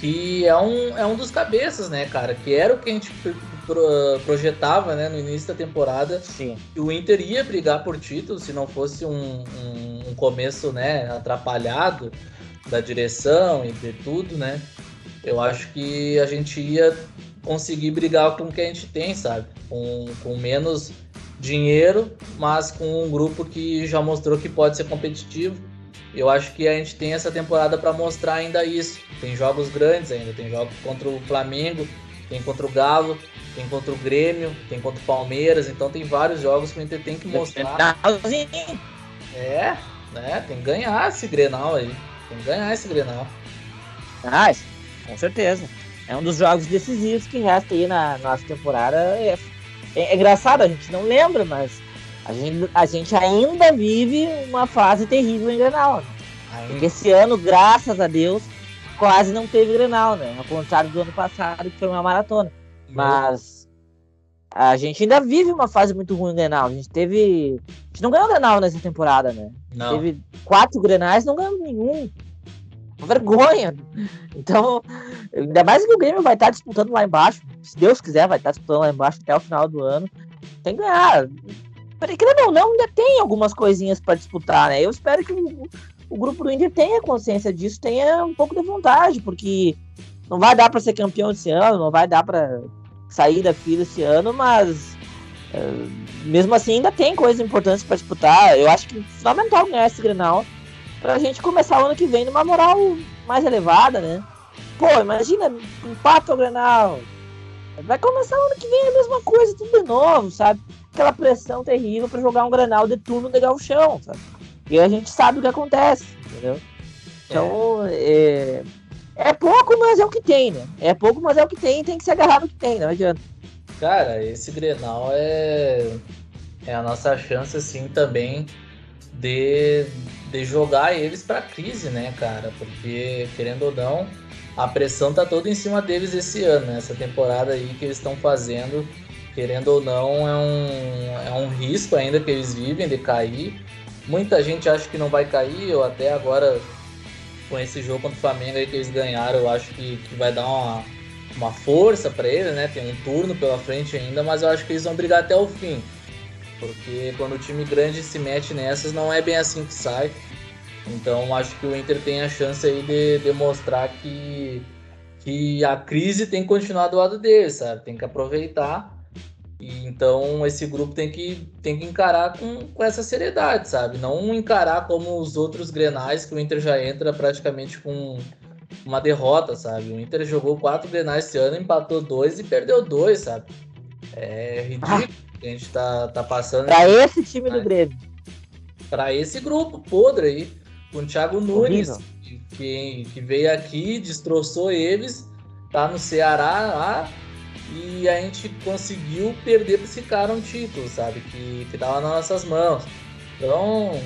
que é um, é um dos cabeças, né, cara? Que era o que a gente projetava né, no início da temporada. Sim. Que o Inter ia brigar por título se não fosse um, um, começo, né, atrapalhado da direção e de tudo, né? Eu acho que a gente ia conseguir brigar com o que a gente tem, sabe? Com, com menos dinheiro, mas com um grupo que já mostrou que pode ser competitivo. Eu acho que a gente tem essa temporada para mostrar ainda isso. Tem jogos grandes ainda, tem jogos contra o Flamengo, tem contra o Galo, tem contra o Grêmio, tem contra o Palmeiras, então tem vários jogos que a gente tem que mostrar. É, né? Tem que ganhar esse Grenal aí. Tem que ganhar esse Grenal. Ah, com certeza. É um dos jogos decisivos que resta aí na nossa temporada. É, é, é engraçado, a gente não lembra, mas a gente, a gente ainda vive uma fase terrível em Grenal. Né? Porque esse ano, graças a Deus, quase não teve Grenal, né? Ao contrário do ano passado, que foi uma maratona. Mas a gente ainda vive uma fase muito ruim no Grenal. A gente teve. A gente não ganhou Grenal nessa temporada, né? Não. Teve quatro Grenais, não ganhou nenhum. Uma vergonha. Então, ainda mais que o Grêmio vai estar disputando lá embaixo. Se Deus quiser, vai estar disputando lá embaixo até o final do ano. Tem que ganhar. Querendo ou não, ainda tem algumas coisinhas para disputar, né? Eu espero que o, o grupo do Inter tenha consciência disso, tenha um pouco de vontade, porque não vai dar para ser campeão esse ano, não vai dar para sair da fila esse ano, mas é, mesmo assim ainda tem coisas importantes para disputar. Eu acho que é fundamental ganhar esse Grenal para a gente começar o ano que vem numa moral mais elevada, né? Pô, imagina, empate o Grenal. Vai começar o ano que vem a mesma coisa, tudo de novo, sabe? Aquela pressão terrível para jogar um Grenal de turno de chão, sabe? E a gente sabe o que acontece, entendeu? Então, é. é é pouco, mas é o que tem, né? É pouco, mas é o que tem, tem que se agarrar no que tem, não adianta. Cara, esse Grenal é, é a nossa chance, assim, também de, de jogar eles pra crise, né, cara? Porque, querendo ou não, a pressão tá toda em cima deles esse ano, né? Essa temporada aí que eles estão fazendo, querendo ou não, é um, é um risco ainda que eles vivem de cair. Muita gente acha que não vai cair, eu até agora com esse jogo contra o Flamengo aí que eles ganharam, eu acho que, que vai dar uma, uma força para eles, né? Tem um turno pela frente ainda, mas eu acho que eles vão brigar até o fim. Porque quando o time grande se mete nessas, não é bem assim que sai. Então acho que o Inter tem a chance aí de demonstrar que, que a crise tem que continuar do lado dele, sabe? Tem que aproveitar e então esse grupo tem que, tem que encarar com, com essa seriedade, sabe? Não encarar como os outros grenais que o Inter já entra praticamente com uma derrota, sabe? O Inter jogou quatro grenais esse ano, empatou dois e perdeu dois, sabe? É ridículo ah. que a gente tá, tá passando. Pra esse time do Grêmio. Pra esse grupo podre aí, com o Thiago Nunes, que, que veio aqui, destroçou eles, tá no Ceará lá e a gente conseguiu perder para esse cara um título, sabe? Que, que tava nas nossas mãos. Então,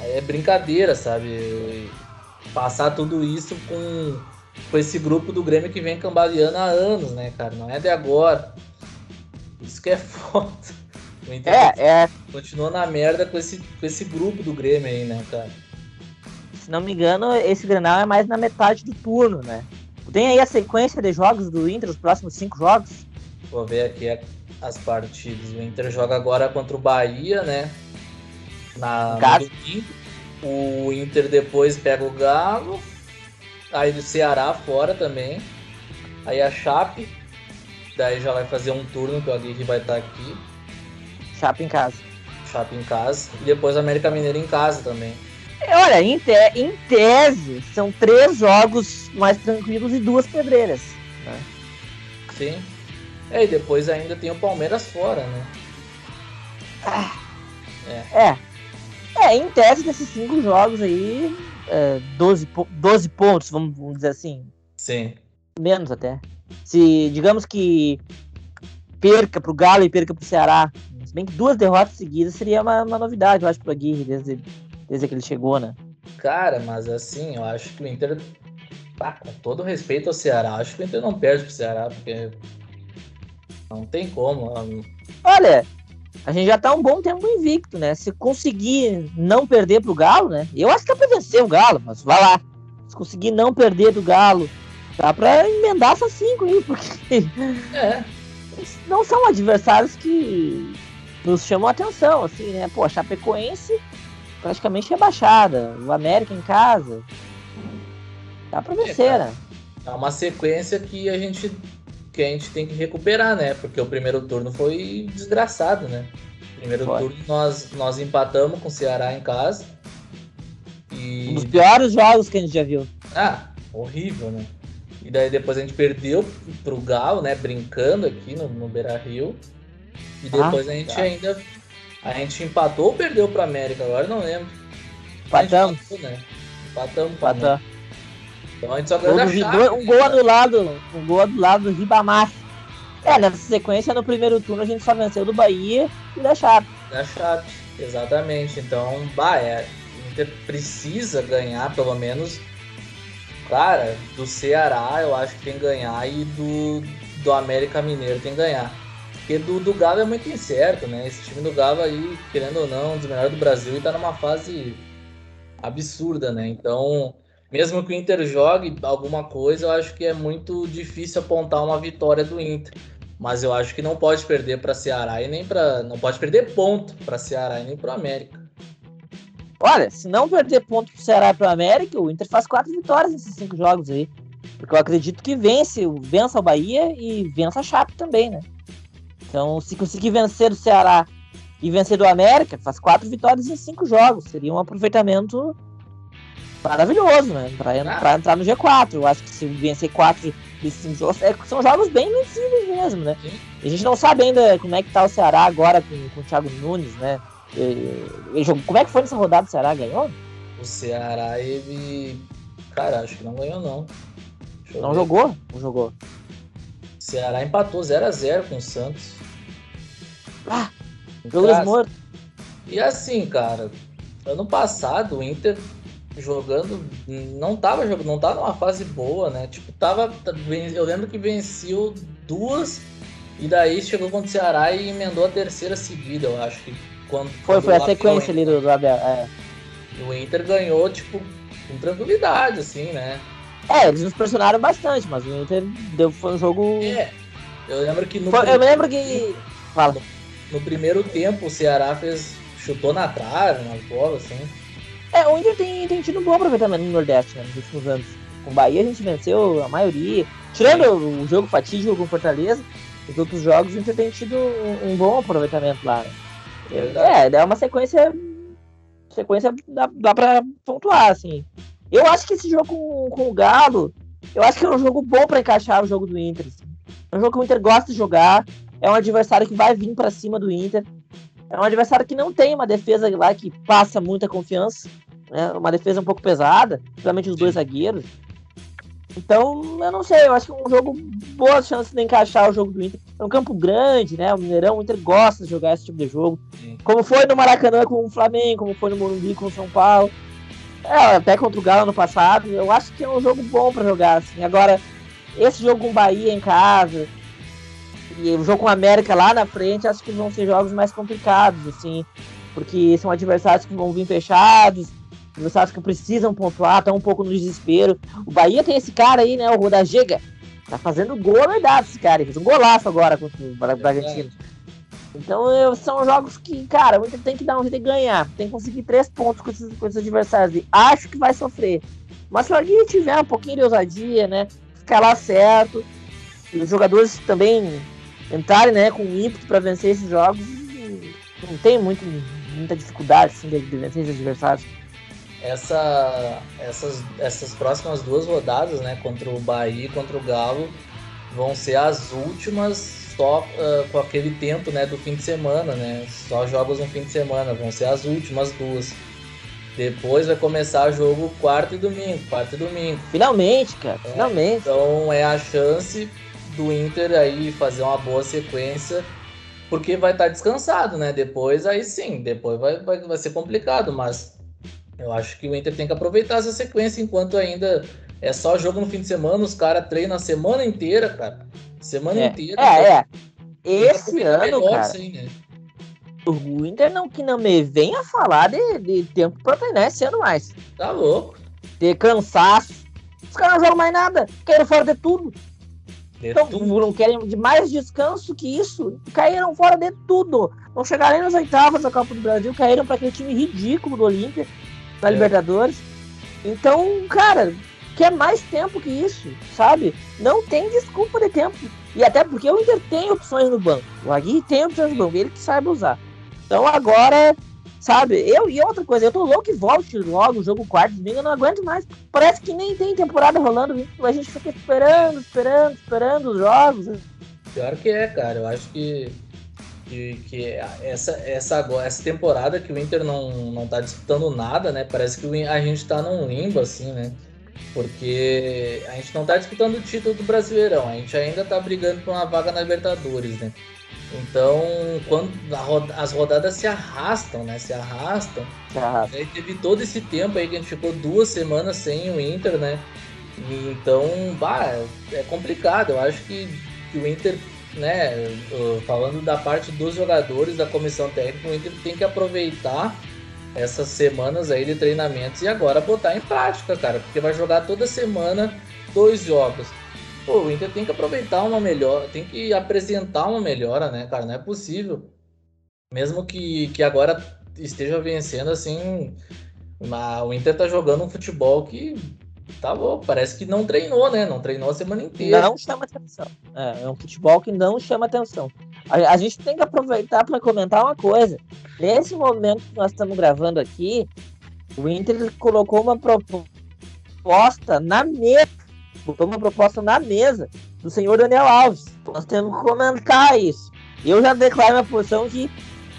é brincadeira, sabe? Passar tudo isso com, com esse grupo do Grêmio que vem cambaleando há anos, né, cara? Não é de agora. Isso que é foda. é, é. Continua na merda com esse, com esse grupo do Grêmio aí, né, cara? Se não me engano, esse Grenal é mais na metade do turno, né? Tem aí a sequência de jogos do Inter, os próximos cinco jogos? Vou ver aqui as partidas. O Inter joga agora contra o Bahia, né? Na, no domingo. O Inter depois pega o Galo. Aí do Ceará fora também. Aí a Chape. Daí já vai fazer um turno que o Aguirre vai estar aqui. Chape em casa. Chape em casa. E depois América Mineira em casa também. Olha, em, te, em tese, são três jogos mais tranquilos e duas pedreiras. Né? Sim. É, e depois ainda tem o Palmeiras fora, né? Ah, é. é. É, em tese desses cinco jogos aí, é, 12, 12 pontos, vamos, vamos dizer assim. Sim. Menos até. Se, digamos que perca pro Galo e perca pro Ceará, se bem que duas derrotas seguidas seria uma, uma novidade, eu acho, pro Aguirre, desde desde que ele chegou, né? Cara, mas assim, eu acho que o Inter, ah, com todo respeito ao Ceará, acho que o Inter não perde pro Ceará, porque não tem como. Olha, a gente já tá um bom tempo invicto, né? Se conseguir não perder pro Galo, né? Eu acho que é pra vencer o Galo, mas vai lá. Se conseguir não perder do Galo, dá pra emendar essas cinco aí, porque. É. não são adversários que nos chamam a atenção, assim, né? Pô, Chapecoense praticamente rebaixada. O América em casa. Dá pra vencer, é, né? É uma sequência que a gente que a gente tem que recuperar, né? Porque o primeiro turno foi desgraçado, né? Primeiro foi. turno nós, nós empatamos com o Ceará em casa. E... Um dos piores jogos que a gente já viu. Ah, horrível, né? E daí depois a gente perdeu pro Galo, né? Brincando aqui no, no Beira Rio. E ah, depois ah, a gente tá. ainda. A gente empatou ou perdeu pro América? Agora não lembro. Empatamos. Empatou, né? Empatamos. Empatamos. Então a gente só ganhou do, Um gol anulado. Um gol anulado do Ribamar. É, nessa sequência, no primeiro turno, a gente só venceu do Bahia e da Chape. Da Chape, exatamente. Então, bah, é, Inter precisa ganhar, pelo menos, cara, do Ceará, eu acho que tem que ganhar, e do, do América Mineiro tem que ganhar. Porque do, do Galo é muito incerto, né? Esse time do Galo aí, querendo ou não, um dos melhores do Brasil e tá numa fase absurda, né? Então, mesmo que o Inter jogue alguma coisa, eu acho que é muito difícil apontar uma vitória do Inter. Mas eu acho que não pode perder para Ceará e nem para não pode perder ponto para Ceará e nem para América. Olha, se não perder ponto para Ceará e para América, o Inter faz quatro vitórias nesses cinco jogos aí. Porque eu acredito que vence, vença o Bahia e vença a Chape também, né? Então, se conseguir vencer o Ceará e vencer do América, faz quatro vitórias em cinco jogos. Seria um aproveitamento maravilhoso, né? Pra, ah. pra, entrar no G4. Eu acho que se vencer 4 desses jogos, é, são jogos bem vencíveis mesmo, né? Sim. A gente não sabe ainda como é que tá o Ceará agora com, com o Thiago Nunes, né? Ele, ele jogou, como é que foi nessa rodada? O Ceará ganhou? O Ceará, ele. Cara, acho que não ganhou, não. Não ver. jogou? Não jogou. O Ceará empatou 0x0 com o Santos. Ah! Jogo morto. E assim, cara, ano passado o Inter jogando, não tava jogando, não tava numa fase boa, né? Tipo, tava. Eu lembro que venceu duas e daí chegou contra o Ceará e emendou a terceira seguida, eu acho que. Quando, foi, quando foi a sequência ali do, do Abel. É. O Inter ganhou, tipo, com tranquilidade, assim, né? É, eles nos pressionaram bastante, mas o Inter deu, foi um jogo. É. Eu lembro que no. Foi, eu lembro que. Fala. No, no primeiro tempo o Ceará fez. chutou na trave, nas bolas, assim. É, o Inter tem, tem tido um bom aproveitamento no Nordeste, né, nos últimos anos. Com o Bahia a gente venceu a maioria. Tirando o jogo fatídico com Fortaleza, os outros jogos a gente tem tido um, um bom aproveitamento lá. Né? É, é uma sequência. Sequência dá, dá pra pontuar, assim. Eu acho que esse jogo com, com o Galo, eu acho que é um jogo bom para encaixar o jogo do Inter. Assim. É um jogo que o Inter gosta de jogar. É um adversário que vai vir para cima do Inter. É um adversário que não tem uma defesa lá que passa muita confiança. Né? Uma defesa um pouco pesada, principalmente os dois zagueiros. Então, eu não sei, eu acho que é um jogo boa chance de encaixar o jogo do Inter. É um campo grande, né? O Mineirão, o Inter gosta de jogar esse tipo de jogo. Sim. Como foi no Maracanã com o Flamengo, como foi no Morumbi com o São Paulo. É, até contra o Galo no passado. Eu acho que é um jogo bom para jogar, assim. Agora, esse jogo com o Bahia em casa, e o jogo com a América lá na frente, acho que vão ser jogos mais complicados, assim, porque são adversários que vão vir fechados, adversários que precisam pontuar, estão um pouco no desespero. O Bahia tem esse cara aí, né, o Rodagega, tá fazendo gol é verdade esse cara, ele fez um golaço agora contra o Bragantino. Então eu, são jogos que, cara, o Inter tem que dar um jeito de ganhar, tem que conseguir três pontos com esses, com esses adversários. E acho que vai sofrer. Mas se alguém tiver um pouquinho de ousadia, né, ficar lá certo, e os jogadores também entrarem né, com ímpeto para vencer esses jogos, não tem muito, muita dificuldade assim, de, vencer esses adversários. Essa, essas, essas próximas duas rodadas, né, contra o Bahia e contra o Galo, vão ser as últimas só uh, com aquele tempo né, do fim de semana, né? Só jogos no fim de semana, vão ser as últimas duas. Depois vai começar o jogo quarto e domingo, quarto e domingo. Finalmente, cara, é, finalmente. Então é a chance do Inter aí fazer uma boa sequência, porque vai estar tá descansado, né? Depois aí sim, depois vai, vai, vai ser complicado, mas eu acho que o Inter tem que aproveitar essa sequência enquanto ainda é só jogo no fim de semana, os caras treinam a semana inteira, cara. Semana é, inteira. É, é. Esse ano, cara. Assim, né? O Inter não que não me venha falar de, de tempo pra treinar esse ano mais. Tá louco. Ter cansaço. Os caras não jogam mais nada. Querem fora de tudo. De então, tudo. não querem de mais descanso que isso. Caíram fora de tudo. Não chegaram nem nas oitavas da Copa do Brasil, caíram para aquele time ridículo do Olímpia, da é. Libertadores. Então, cara, quer mais tempo que isso, sabe? Não tem desculpa de tempo. E até porque o Inter tem opções no banco. O Aguirre tem opções no banco, ele que sabe usar. Então agora Sabe? Eu e outra coisa, eu tô louco que volte logo o jogo quarto domingo, eu não aguento mais. Parece que nem tem temporada rolando, a gente fica esperando, esperando, esperando os jogos. Pior que é, cara. Eu acho que, que, que essa, essa, essa temporada que o Inter não, não tá disputando nada, né? Parece que a gente tá num limbo, assim, né? Porque a gente não tá disputando o título do Brasileirão, a gente ainda tá brigando por uma vaga na Libertadores, né? Então, quando roda, as rodadas se arrastam, né? Se arrastam. Arrasta. Aí teve todo esse tempo aí que a gente ficou duas semanas sem o Inter, né? Então, bah, é complicado. Eu acho que, que o Inter, né? Falando da parte dos jogadores, da comissão técnica, o Inter tem que aproveitar essas semanas aí de treinamentos e agora botar em prática, cara, porque vai jogar toda semana dois jogos. Pô, o Inter tem que aproveitar uma melhora, tem que apresentar uma melhora, né, cara? Não é possível. Mesmo que, que agora esteja vencendo, assim, uma, o Inter tá jogando um futebol que tá bom, parece que não treinou, né? Não treinou a semana inteira. Não chama atenção. É, é um futebol que não chama atenção. A, a gente tem que aproveitar para comentar uma coisa. Nesse momento que nós estamos gravando aqui, o Inter colocou uma proposta na mesa botou uma proposta na mesa do senhor Daniel Alves. Nós temos que comentar isso. Eu já declaro minha posição que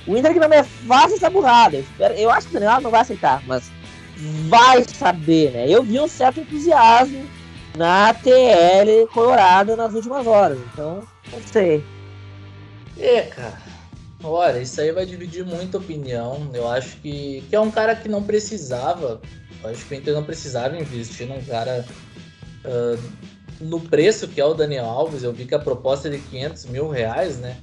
o Inter que não me faça essa burrada. Eu, espero, eu acho que o Daniel Alves não vai aceitar, mas vai saber, né? Eu vi um certo entusiasmo na TL Colorado nas últimas horas, então não sei. É, cara. Olha, isso aí vai dividir muita opinião. Eu acho que, que é um cara que não precisava. Eu acho que o Inter não precisava investir num cara Uh, no preço que é o Daniel Alves, eu vi que a proposta é de 500 mil reais, né?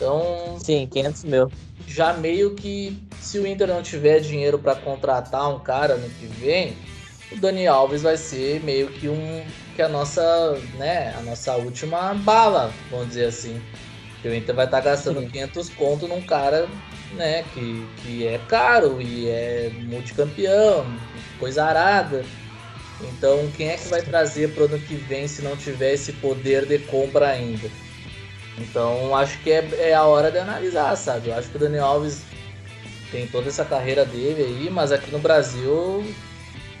Então. Sim, 500 mil. Já meio que, se o Inter não tiver dinheiro para contratar um cara no que vem, o Daniel Alves vai ser meio que um. que a nossa, né? A nossa última bala, vamos dizer assim. Que o Inter vai estar tá gastando Sim. 500 conto num cara, né? Que, que é caro e é multicampeão, coisa arada. Então, quem é que vai trazer para o ano que vem se não tiver esse poder de compra ainda? Então, acho que é, é a hora de analisar, sabe? Eu acho que o Daniel Alves tem toda essa carreira dele aí, mas aqui no Brasil,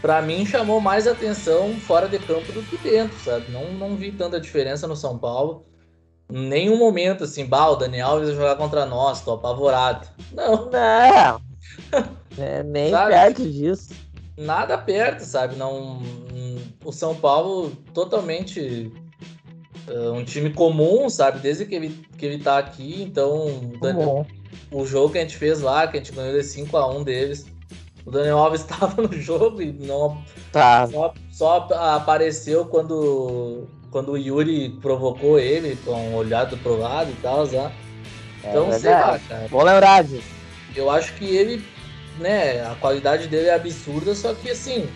para mim, chamou mais atenção fora de campo do que dentro, sabe? Não, não vi tanta diferença no São Paulo. Em nenhum momento, assim, bah, o Daniel Alves vai jogar contra nós, tô apavorado. Não. Não. É, nem perto disso nada perto, sabe? Não, o São Paulo totalmente uh, um time comum, sabe? Desde que ele, que ele tá aqui, então Daniel, o jogo que a gente fez lá, que a gente ganhou de 5 a 1 deles, o Daniel Alves estava no jogo e não tá. só, só apareceu quando quando o Yuri provocou ele com um olhado pro lado e tal, já. É então, sei lá, cara. Vou lembrar disso. Eu acho que ele né, a qualidade dele é absurda, só que assim,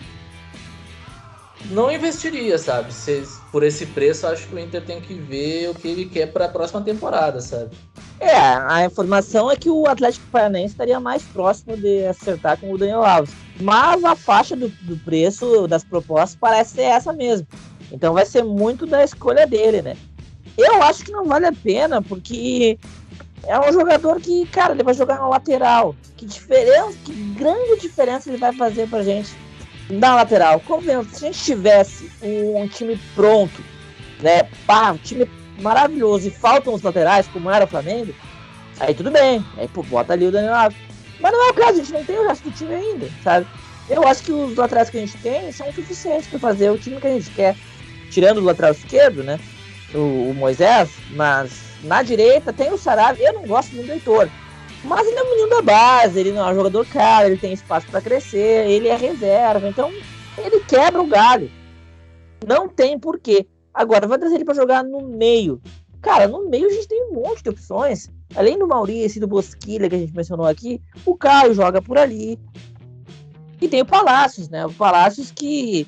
não investiria, sabe? Se, por esse preço, acho que o Inter tem que ver o que ele quer para a próxima temporada, sabe? É, a informação é que o Atlético Paranaense estaria mais próximo de acertar com o Daniel Alves. Mas a faixa do, do preço das propostas parece ser essa mesmo. Então vai ser muito da escolha dele, né? Eu acho que não vale a pena, porque é um jogador que, cara, ele vai jogar na lateral. Que diferença, que grande diferença ele vai fazer pra gente na lateral. Convença, se a gente tivesse um, time pronto, né, pá, um time maravilhoso e faltam os laterais, como era o Flamengo, aí tudo bem. Aí, pô, bota ali o Daniel Alves. Mas não é o caso, a gente não tem o resto do time ainda, sabe? Eu acho que os laterais que a gente tem são suficientes para fazer o time que a gente quer. Tirando o lateral esquerdo, né? O, o Moisés, mas na direita tem o Sarabia, eu não gosto muito do Heitor. Mas ele é um menino da base, ele não é um jogador caro, ele tem espaço para crescer, ele é reserva, então ele quebra o galho. Não tem porquê. Agora, vai trazer ele para jogar no meio. Cara, no meio a gente tem um monte de opções. Além do Maurício e do Bosquilha que a gente mencionou aqui, o Caio joga por ali. E tem o Palácios, né? O Palácios que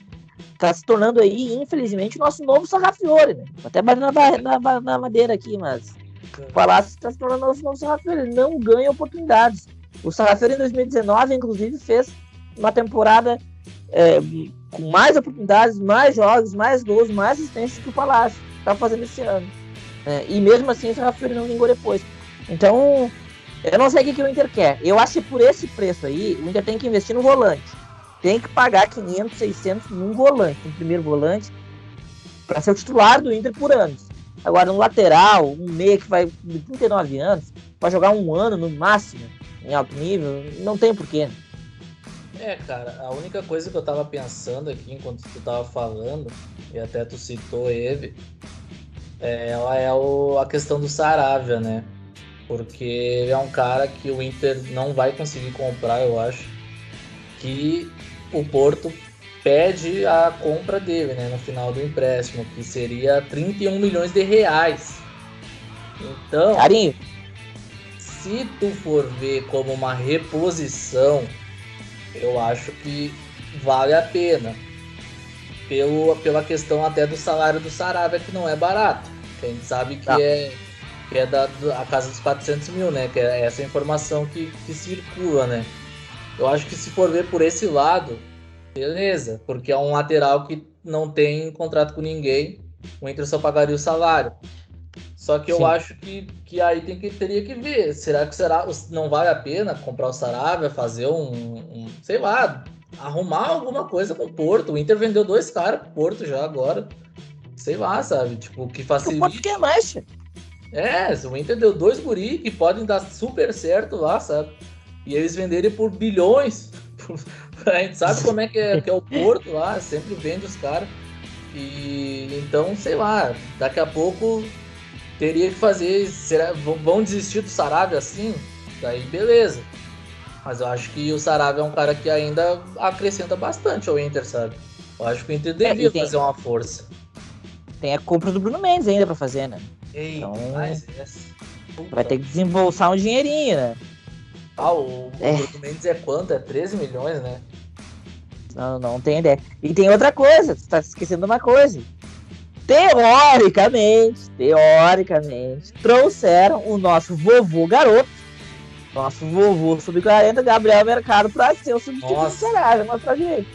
tá se tornando aí, infelizmente, o nosso novo Sarrafiore, né? Até batendo na, na, na, madeira aqui, mas Palácio está se tornando o nosso novo Sarrafiore, ele não ganha oportunidades. O Sarrafiore em 2019, inclusive, fez uma temporada é, com mais oportunidades, mais jogos, mais gols, mais assistências que o Palácio está fazendo esse ano. É, e mesmo assim, o Sarrafiore não vingou depois. Então, eu não sei o que, que o Inter quer. Eu acho que por esse preço aí, o Inter tem que investir no volante. Tem que pagar 500, 600 num volante, no primeiro volante, para ser o titular do Inter por anos. Agora, um lateral, um meia que vai de 39 anos, vai jogar um ano no máximo, em alto nível, não tem porquê. É, cara, a única coisa que eu tava pensando aqui enquanto tu tava falando, e até tu citou ele, é, ela é o, a questão do Saravia, né? porque ele é um cara que o Inter não vai conseguir comprar, eu acho. Que o Porto pede a compra dele, né, no final do empréstimo, que seria 31 milhões de reais. Então, Carinho. se tu for ver como uma reposição, eu acho que vale a pena. Pelo, pela questão até do salário do Sarabia, que não é barato. A gente sabe que tá. é que é da a casa dos 400 mil, né? Que é essa informação que, que circula, né? Eu acho que se for ver por esse lado, beleza, porque é um lateral que não tem contrato com ninguém, o Inter só pagaria o salário. Só que eu Sim. acho que, que aí tem que, teria que ver. Será que será, não vale a pena comprar o Saravia, fazer um, um, sei lá, arrumar alguma coisa com o Porto? O Inter vendeu dois caras pro Porto já agora. Sei lá, sabe? Tipo, que facilita. O Porto quer mais, é, o Inter deu dois guri que podem dar super certo lá, sabe? E eles venderem por bilhões. a gente sabe como é que, é que é o Porto lá, sempre vende os caras. E então, sei lá, daqui a pouco teria que fazer. Será, vão desistir do Sarabia assim? Daí beleza. Mas eu acho que o Sarabia é um cara que ainda acrescenta bastante ao Inter, sabe? Eu acho que o Inter é, devia é, tem, fazer uma força. Tem a compra do Bruno Mendes ainda para fazer, né? Ei, então, vai ter que desembolsar um dinheirinho, né? Ah, o, é. o Mendes é quanto? É 13 milhões, né? Não, não tem ideia. E tem outra coisa, você tá esquecendo uma coisa. Teoricamente, teoricamente, trouxeram o nosso vovô garoto, nosso vovô sub-40, Gabriel Mercado, para ser o substituto do Serasa, mas pra direita.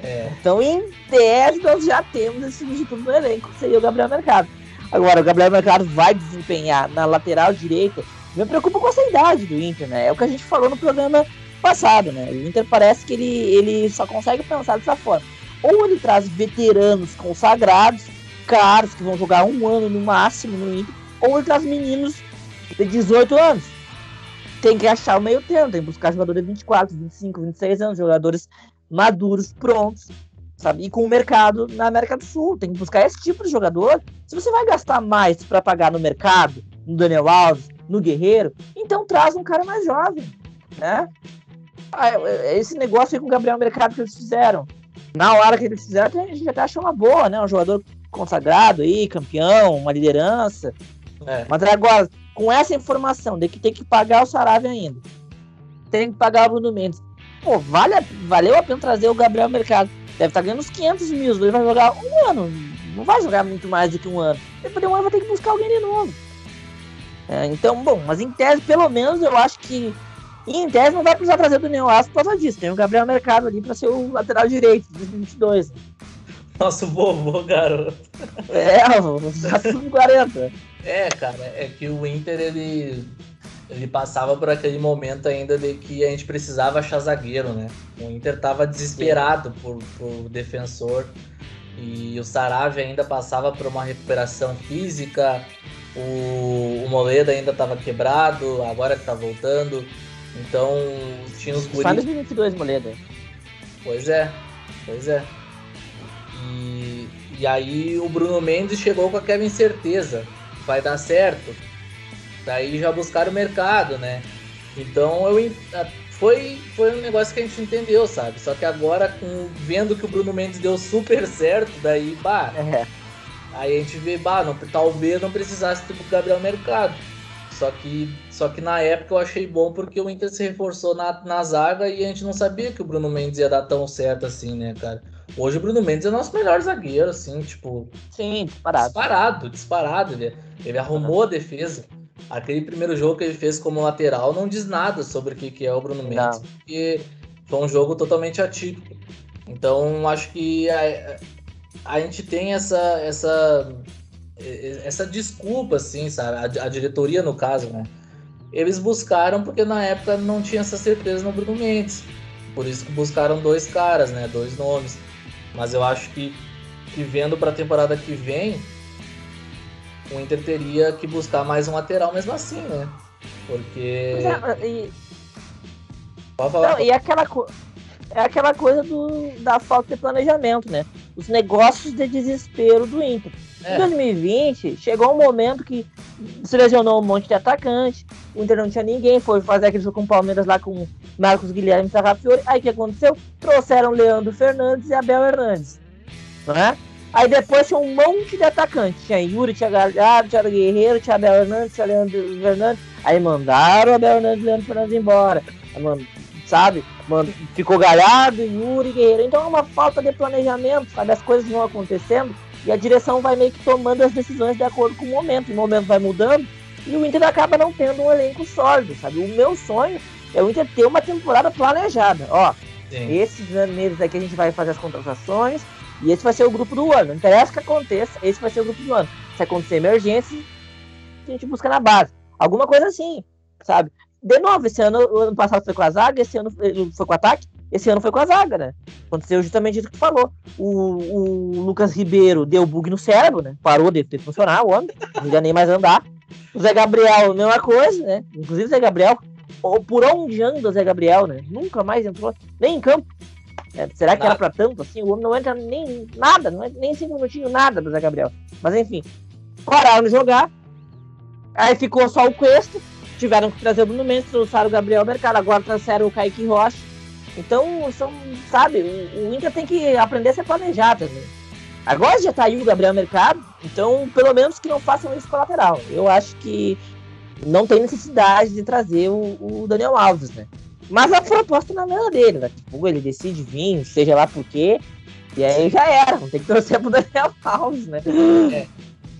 É. Então, em tese, nós já temos esse substituto no elenco, que seria o Gabriel Mercado. Agora, o Gabriel Mercado vai desempenhar na lateral direita. Me preocupa com essa idade do Inter, né? É o que a gente falou no programa passado, né? O Inter parece que ele, ele só consegue pensar dessa forma. Ou ele traz veteranos consagrados, caros, que vão jogar um ano no máximo no Inter, ou ele traz meninos de 18 anos. Tem que achar o meio tempo, tem que buscar jogadores de 24, 25, 26 anos, jogadores maduros, prontos, sabe? E com o mercado na América do Sul, tem que buscar esse tipo de jogador. Se você vai gastar mais para pagar no mercado, no Daniel Alves, no Guerreiro, então traz um cara mais jovem, né? Ah, esse negócio aí com o Gabriel Mercado que eles fizeram, na hora que eles fizeram, a gente até achou uma boa, né? Um jogador consagrado aí, campeão, uma liderança. É. Mas agora, com essa informação de que tem que pagar o Saravia ainda, tem que pagar o Bruno Mendes, pô, vale, valeu a pena trazer o Gabriel Mercado deve estar tá ganhando uns 500 mil. Ele vai jogar um ano. Não vai jogar muito mais do que um ano. Depois de um ano vai ter que buscar alguém de novo. É, então, bom, mas em tese, pelo menos, eu acho que. em tese não vai precisar trazer o Daniel Alves por causa disso. Tem o Gabriel Mercado ali para ser o lateral direito de 2022. Nosso vovô, garoto. É, já 40. É, cara, é que o Inter ele ele passava por aquele momento ainda de que a gente precisava achar zagueiro, né? O Inter tava desesperado por, por defensor e o Saravia ainda passava por uma recuperação física, o, o Moleda ainda estava quebrado, agora que tá voltando, então tinha os guris... Só 2022, Moleda. Pois é, pois é. E, e aí o Bruno Mendes chegou com aquela incerteza, vai dar certo? Daí já buscaram o mercado, né? Então eu foi, foi um negócio que a gente entendeu, sabe? Só que agora, com, vendo que o Bruno Mendes deu super certo, daí, bah. É. Aí a gente vê, bah, não, talvez não precisasse do Gabriel Mercado. Só que, só que na época eu achei bom porque o Inter se reforçou na, na zaga e a gente não sabia que o Bruno Mendes ia dar tão certo assim, né, cara? Hoje o Bruno Mendes é o nosso melhor zagueiro, assim, tipo. Sim, disparado. Disparado, disparado. Ele, ele arrumou a defesa. Aquele primeiro jogo que ele fez como lateral não diz nada sobre o que, que é o Bruno Mendes, não. porque foi um jogo totalmente atípico. Então, acho que a, a gente tem essa, essa, essa desculpa, assim, sabe? A, a, diretoria, no caso, né? Eles buscaram porque na época não tinha essa certeza no Bruno Mendes. Por isso que buscaram dois caras, né? Dois nomes. Mas eu acho que, que vendo para a temporada que vem, o Inter teria que buscar mais um lateral mesmo assim, né? Porque. É, e... Pode falar. Não, e aquela, é aquela coisa do, da falta de planejamento, né? Os negócios de desespero do Inter. É. Em 2020, chegou um momento que se lesionou um monte de atacante, o Inter não tinha ninguém, foi fazer aquele jogo com o Palmeiras lá com Marcos Guilherme e Sarrafiori. Aí o que aconteceu? Trouxeram Leandro Fernandes e Abel Hernandes. Não é? Aí depois tinha um monte de atacante. Tinha Yuri, tinha Galhardo, tinha Guerreiro, tinha Abel Hernandes, tinha Leandro Fernandes. Aí mandaram o Abel Hernandes e Leandro Fernandes embora. Aí, mano, sabe? Mano, ficou Galhardo, Yuri, Guerreiro. Então é uma falta de planejamento, sabe? As coisas vão acontecendo e a direção vai meio que tomando as decisões de acordo com o momento. O momento vai mudando e o Inter acaba não tendo um elenco sólido, sabe? O meu sonho é o Inter ter uma temporada planejada. Ó, Sim. esses meses aqui a gente vai fazer as contratações e esse vai ser o grupo do ano. Não interessa o que aconteça, esse vai ser o grupo do ano. Se acontecer emergência, a gente busca na base. Alguma coisa assim, sabe? De novo, esse ano, o ano passado foi com a zaga, esse ano foi com o ataque, esse ano foi com a zaga, né? Aconteceu justamente isso que tu falou. O, o Lucas Ribeiro deu bug no cérebro, né? Parou de, de funcionar o homem, não ia nem mais andar. O Zé Gabriel, mesma coisa, né? Inclusive o Zé Gabriel, ou por onde anda o Zé Gabriel, né? Nunca mais entrou, nem em campo. É, será que nada. era pra tanto assim? O homem não entra nem nada, não é, nem cinco minutinhos, nada do Zé Gabriel. Mas enfim, pararam de jogar. Aí ficou só o Cuesta, tiveram que trazer o Bruno Mendes, trouxeram o Gabriel Mercado, agora trouxeram o Kaique Rocha. Então, são, sabe, o, Inter tem que aprender a ser planejado também. Agora já tá aí o Gabriel Mercado, então pelo menos que não façam isso com lateral. Eu acho que não tem necessidade de trazer o, o Daniel Alves, né? Mas a proposta na mesa dele, né? Tipo, ele decide vir, seja lá por quê, e aí já era, não tem que torcer pro Daniel Alves, né? É.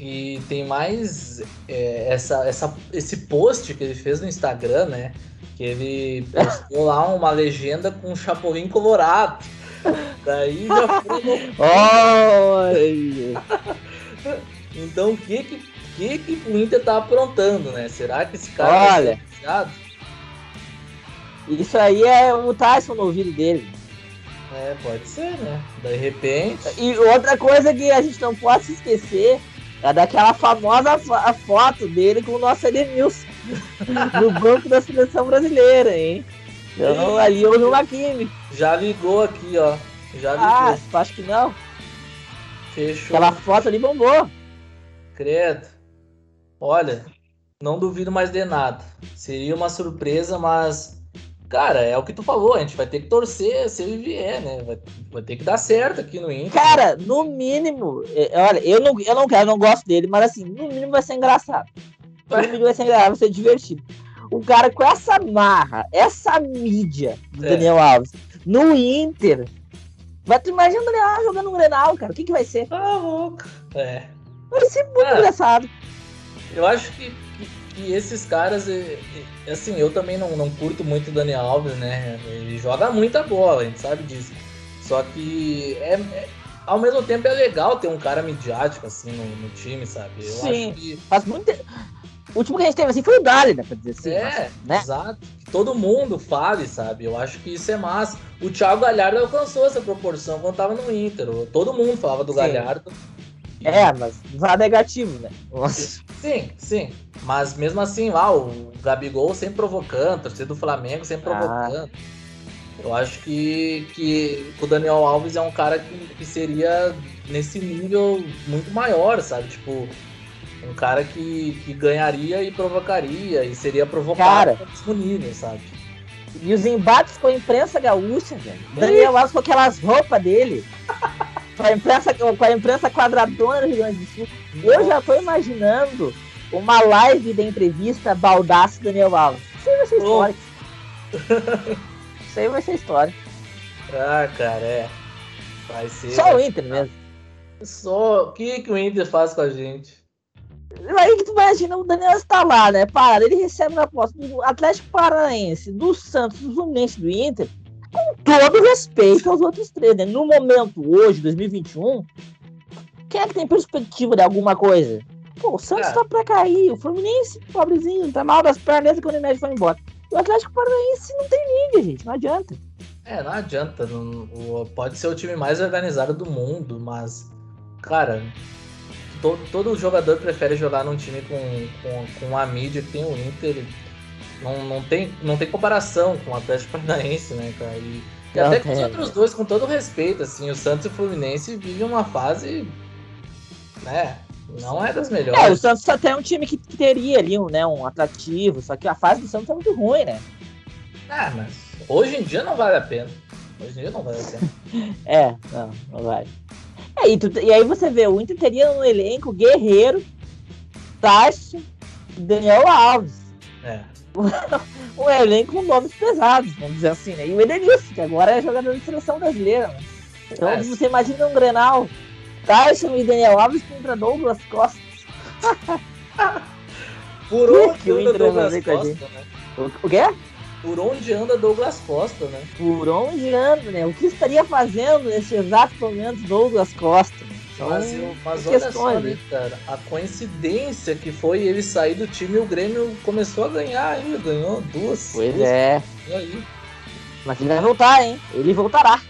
E tem mais é, essa, essa, esse post que ele fez no Instagram, né? Que ele postou lá uma legenda com um chapolin colorado. Daí já foi. então o que que, que que o Inter tá aprontando, né? Será que esse cara Olha, é Isso aí é o Tyson no ouvido dele. É, pode ser, né? De repente. E outra coisa que a gente não pode se esquecer é daquela famosa foto dele com o nosso Edemilson no banco da seleção brasileira, hein? Então ali houve uma química. Já ligou aqui, ó. Já ah, ligou. Ah, acho que não. Fechou. Aquela foto ali bombou. Credo. Olha, não duvido mais de nada. Seria uma surpresa, mas Cara, é o que tu falou, a gente vai ter que torcer se ele vier, né? Vai, vai ter que dar certo aqui no Inter. Cara, no mínimo, é, olha, eu não, eu não quero, eu não gosto dele, mas assim, no mínimo vai ser engraçado. No mínimo vai ser engraçado, vai ser divertido. Um cara com essa marra, essa mídia do é. Daniel Alves no Inter. Vai tu imagina o Daniel Alves jogando um Grenal, cara. O que, que vai ser? Ah, louco. É. Vai ser muito engraçado. Eu acho que e esses caras, assim, eu também não, não curto muito o Daniel Alves, né? Ele joga muita bola, a gente sabe disso. Só que é, é ao mesmo tempo é legal ter um cara midiático assim no, no time, sabe? Eu Sim, acho que. Faz muito O último que a gente teve assim foi o Dali, né? Pra dizer assim. É, né? exato. Que todo mundo fale, sabe? Eu acho que isso é massa. O Thiago Galhardo alcançou essa proporção quando tava no Inter. Todo mundo falava do Sim. Galhardo. É, mas vá negativo, né? Nossa. Sim, sim. Mas mesmo assim, lá, o Gabigol sempre provocando, torcida do Flamengo sempre ah. provocando. Eu acho que, que o Daniel Alves é um cara que, que seria nesse nível muito maior, sabe? Tipo, um cara que, que ganharia e provocaria, e seria provocado cara, no nível, sabe? E os embates com a imprensa gaúcha, velho. Daniel Alves com aquelas roupas dele. com a imprensa, com a imprensa quadradona do Rio Grande do Sul. Eu já tô imaginando uma live de entrevista Baldaço Daniel Alves. Isso aí vai ser história. Isso aí vai ser história. Ah, cara, é. Vai ser. Só o Inter mesmo. Só. O que, que o Inter faz com a gente? Aí que tu imagina o Daniel está lá, né? Para, ele recebe na posse do Atlético Paranaense, do Santos, do Fluminense do Inter, todo respeito aos outros três, né? No momento, hoje, 2021, quem é que tem perspectiva de alguma coisa? Pô, o Santos é. tá pra cair, o Fluminense, pobrezinho, tá mal das pernas quando o Unimed foi embora. O Atlético Paranaense não tem liga, gente, não adianta. É, não adianta. Não, pode ser o time mais organizado do mundo, mas, cara, todo, todo jogador prefere jogar num time com, com, com a mídia que tem o Inter. Não, não, tem, não tem comparação com o Atlético Paranaense, né, cara? E, e até com os outros dois, com todo respeito, assim, o Santos e o Fluminense vivem uma fase, né, não é das melhores. É, o Santos até é um time que, teria ali um, né, um atrativo, só que a fase do Santos é muito ruim, né? Ah, mas hoje em dia não vale a pena. Hoje em dia não vale a pena. é, não, não vale. É, e, tu, e, aí você vê, o Inter teria um elenco guerreiro, Tarso, Daniel Alves. É. um elenco com nomes pesados, vamos dizer assim, né? E o Edenilson, que agora é jogador de seleção brasileira, né? Então é. você imagina um Grenal, Tyson e Daniel Alves contra Douglas Costa. Por onde que anda Douglas Costa, né? O, o quê? Por onde anda Douglas Costa, né? Por onde anda, né? O que estaria fazendo nesse exato momento Douglas Costa? São mas, mas olha só, né, cara, a coincidência que foi ele sair do time e o Grêmio começou a ganhar ainda, ganhou duas. Pois duas, é. E aí? Mas ele vai voltar, hein? Ele voltará.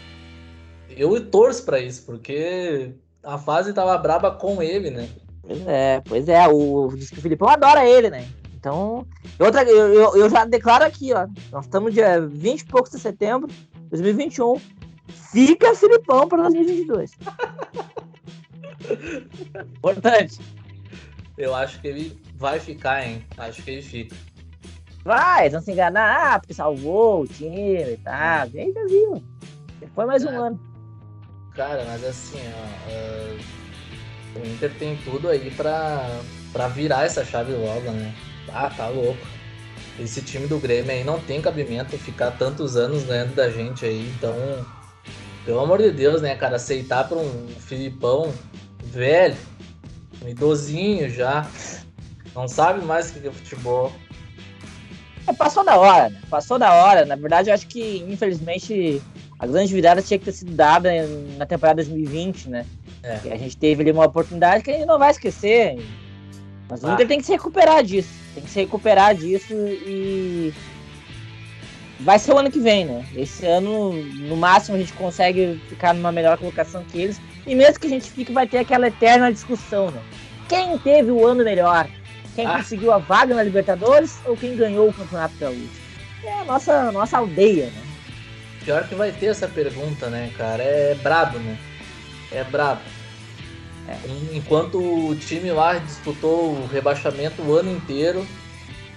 Eu torço para isso, porque a fase tava braba com ele, né? Pois é, pois é. O, diz que o Filipão adora ele, né? Então, outra, eu, eu, eu, já declaro aqui, ó. Nós estamos dia 20 e poucos de setembro de 2021. Fica Filipão para 2022. Importante. Eu acho que ele vai ficar, hein? Acho que ele fica. Vai, não se enganar, ah, porque salvou o time e tal. Vem, viu? Foi mais um é. ano. Cara, mas assim, ó, uh, o Inter tem tudo aí pra, pra virar essa chave logo, né? Ah, tá louco. Esse time do Grêmio aí não tem cabimento ficar tantos anos ganhando da gente aí, então, pelo amor de Deus, né, cara, aceitar pra um Filipão velho, um idosinho já, não sabe mais o que é futebol. É, passou da hora, né? Passou da hora. Na verdade, eu acho que, infelizmente, a grande virada tinha que ter sido dada na temporada 2020, né? É. a gente teve ali uma oportunidade que a gente não vai esquecer. Mas o ah. Inter tem que se recuperar disso. Tem que se recuperar disso e. Vai ser o ano que vem, né? Esse ano, no máximo, a gente consegue ficar numa melhor colocação que eles. E mesmo que a gente fique, vai ter aquela eterna discussão, né? Quem teve o ano melhor? Quem ah. conseguiu a vaga na Libertadores ou quem ganhou o Campeonato Gaúcho? É a nossa, nossa aldeia, né? Pior que vai ter essa pergunta, né, cara? É brabo, né? É brabo. É. Enquanto o time lá disputou o rebaixamento o ano inteiro,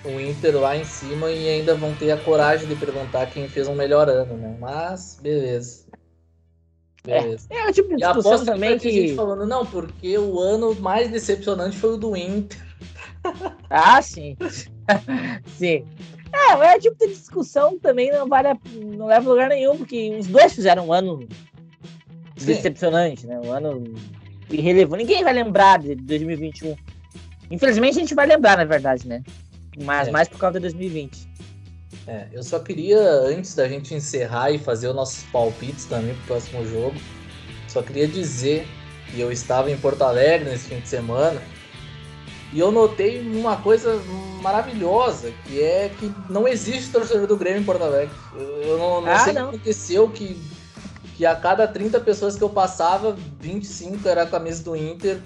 o Inter lá em cima e ainda vão ter a coragem de perguntar quem fez um melhor ano, né? Mas, beleza. Beleza. É, é o tipo de discussão também que... gente falando, não, porque o ano mais decepcionante foi o do Inter. Ah, sim. sim. É, é o tipo de discussão também não vale a, não leva a lugar nenhum, porque os dois fizeram um ano Sim. decepcionante, né? Um ano irrelevante. Ninguém vai lembrar de 2021. Infelizmente a gente vai lembrar, na verdade, né? Mas é. mais por causa de 2020. É, eu só queria, antes da gente encerrar e fazer os nossos palpites também pro próximo jogo, só queria dizer que eu estava em Porto Alegre nesse fim de semana e eu notei uma coisa maravilhosa, que é que não existe torcedor do Grêmio em Porto Alegre. Eu não, não ah, sei o que aconteceu, que, que a cada 30 pessoas que eu passava, 25 era a camisa do Inter,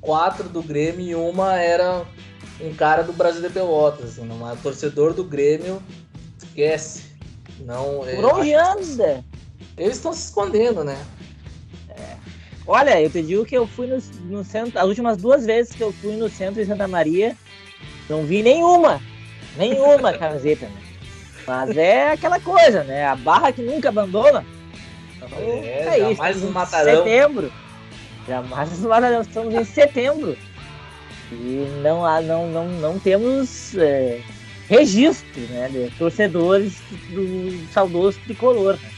4 do Grêmio e uma era um cara do Brasil de Pelotas. Assim, uma torcedor do Grêmio, esquece. Não, Por onde anda? Eles estão se escondendo, né? Olha, eu te digo que eu fui no, no, centro, as últimas duas vezes que eu fui no centro de Santa Maria, não vi nenhuma, nenhuma camiseta, né? Mas é aquela coisa, né? A barra que nunca abandona. Então, é, é isso. Mais um matarão. Setembro. Jamais no matarão. Estamos em setembro. E não, há, não, não, não temos é, registro né, de torcedores do saudoso tricolor. Né.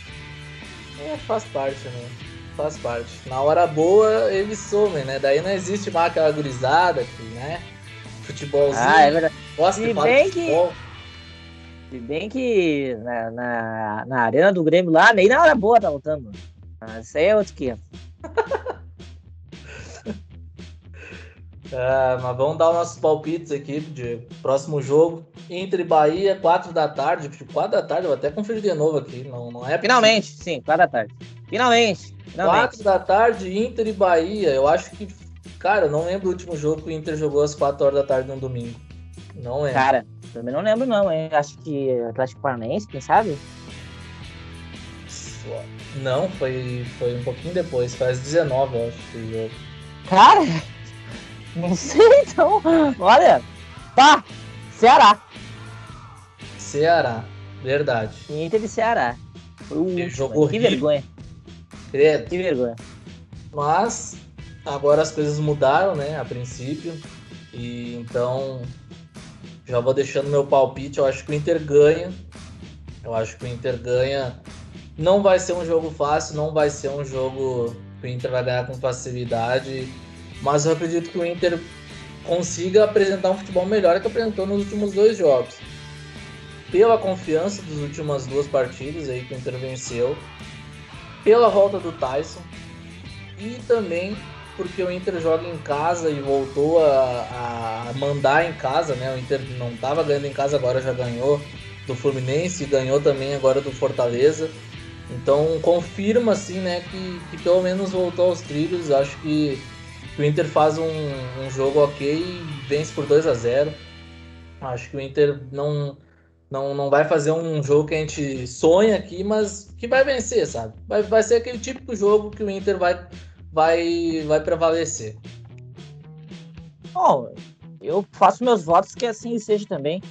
É, faz parte, né? Faz parte. Na hora boa eles somem, né? Daí não existe mais aquela gurizada, né? Futebolzinho. Ah, é verdade. Bem que... Se bem que na, na, na arena do Grêmio lá, nem na hora boa tá lutando. Mas isso aí é outro que... É, mas vamos dar nossos palpites aqui de próximo jogo. Entre Bahia, 4 da tarde. Tipo, 4 da tarde, vou até conferir de novo aqui. Não, não é Finalmente, sim, 4 da tarde. Finalmente, finalmente. 4 da tarde, Inter e Bahia. Eu acho que. Cara, eu não lembro o último jogo que o Inter jogou às 4 horas da tarde no domingo. Não é. Cara, também não lembro, não, hein? Acho que Atlético Paranaense, quem sabe? Não, foi, foi um pouquinho depois, faz 19, eu acho, esse jogo. Cara! Não sei então. Olha, tá. Ceará. Ceará, verdade. Inter de Ceará. Foi o último, jogo? Que vergonha, Credo. que vergonha. Mas agora as coisas mudaram, né? A princípio. E então já vou deixando meu palpite. Eu acho que o Inter ganha. Eu acho que o Inter ganha. Não vai ser um jogo fácil, não vai ser um jogo que o Inter vai ganhar com facilidade. Mas eu acredito que o Inter consiga apresentar um futebol melhor que apresentou nos últimos dois jogos. Pela confiança das últimas duas partidas aí que o Inter venceu, pela volta do Tyson e também porque o Inter joga em casa e voltou a, a mandar em casa, né? O Inter não estava ganhando em casa, agora já ganhou do Fluminense e ganhou também agora do Fortaleza. Então confirma assim, né, que, que pelo menos voltou aos trilhos. Acho que, que o Inter faz um, um jogo ok e vence por 2 a 0 Acho que o Inter não, não, não vai fazer um jogo que a gente sonha aqui, mas que vai vencer, sabe? Vai, vai ser aquele típico jogo que o Inter vai, vai, vai prevalecer. Bom, eu faço meus votos que assim seja também.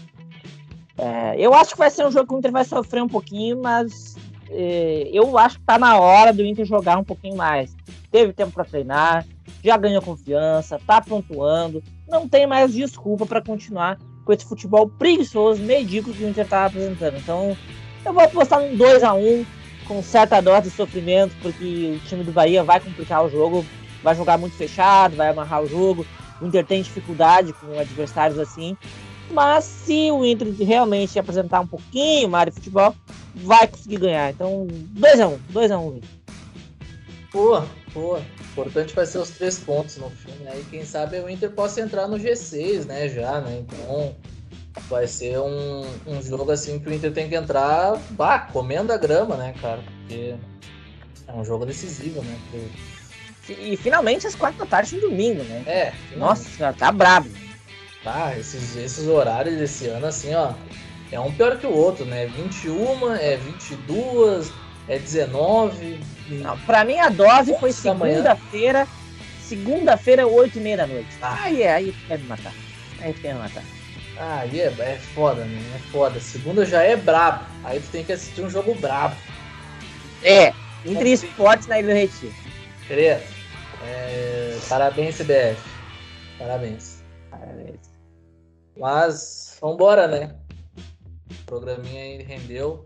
É, eu acho que vai ser um jogo que o Inter vai sofrer um pouquinho, mas é, eu acho que tá na hora do Inter jogar um pouquinho mais. Teve tempo para treinar, já ganhou confiança, tá pontuando, não tem mais desculpa para continuar com esse futebol preguiçoso, medíocre que o Inter tá apresentando. Então, eu vou apostar num 2 a 1 com certa dose de sofrimento, porque o time do Bahia vai complicar o jogo, vai jogar muito fechado, vai amarrar o jogo. O Inter tem dificuldade com adversários assim. Mas se o Inter realmente apresentar um pouquinho mais de futebol, vai conseguir ganhar. Então, 2x1, 2x1, Inter. Pô, pô, importante vai ser os três pontos no fim. Aí quem sabe o Inter possa entrar no G6, né? Já, né? Então vai ser um, um jogo assim que o Inter tem que entrar, bah, comendo a grama, né, cara? Porque é um jogo decisivo, né? Pro- E finalmente às quatro da tarde no domingo, né? É, Nossa, senhora, tá brabo. Tá, esses, esses horários desse ano, assim, ó, é um pior que o outro, né? 21, é 22, é 19. e- Não, pra mim a dose foi segunda-feira. Segunda-feira, 8 e meia da noite. Ah. Aí é, aí quer me matar. Aí quer me matar. Ah, aí é, é foda, né? É foda. Segunda já é brabo. Aí tu tem que assistir um jogo brabo. É, entre esportes na Ilha do Retiro. Querido, é, parabéns, CBF. Parabéns. Mas, vambora, né? O programinha aí rendeu.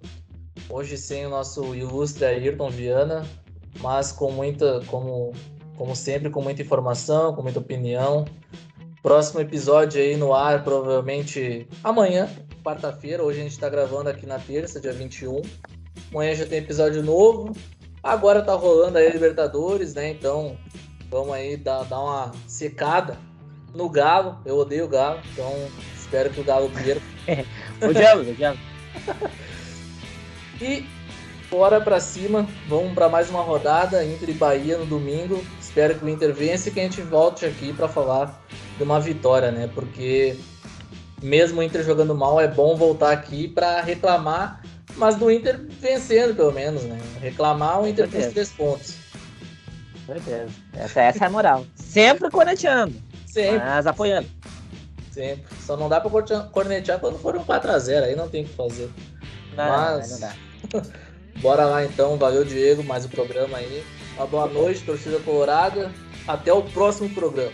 Hoje sem o nosso ilustre Ayrton Viana, mas com muita, como, como sempre, com muita informação, com muita opinião. Próximo episódio aí no ar, provavelmente amanhã, quarta-feira. Hoje a gente tá gravando aqui na terça, dia 21. Amanhã já tem episódio novo. Agora tá rolando aí a Libertadores, né? Então vamos aí dar, dar uma secada no Galo. Eu odeio o Galo, então espero que o Galo perca. Odiamos, odiamos. E bora pra cima, vamos pra mais uma rodada Inter e Bahia no domingo. Espero que o Inter vença e que a gente volte aqui pra falar de uma vitória, né? Porque mesmo o Inter jogando mal, é bom voltar aqui pra reclamar, mas do Inter vencendo pelo menos, né? Reclamar o Inter com os Certeza. três pontos. Certeza. Essa, essa é a moral. Sempre corneteando, Sempre, mas apoiando. sempre. Só não dá pra cornetear quando for um 4x0, aí não tem o que fazer. Não, Mas- não dá. Bora lá então, valeu Diego, mais o programa aí. Uma boa noite, torcida colorada. Até o próximo programa.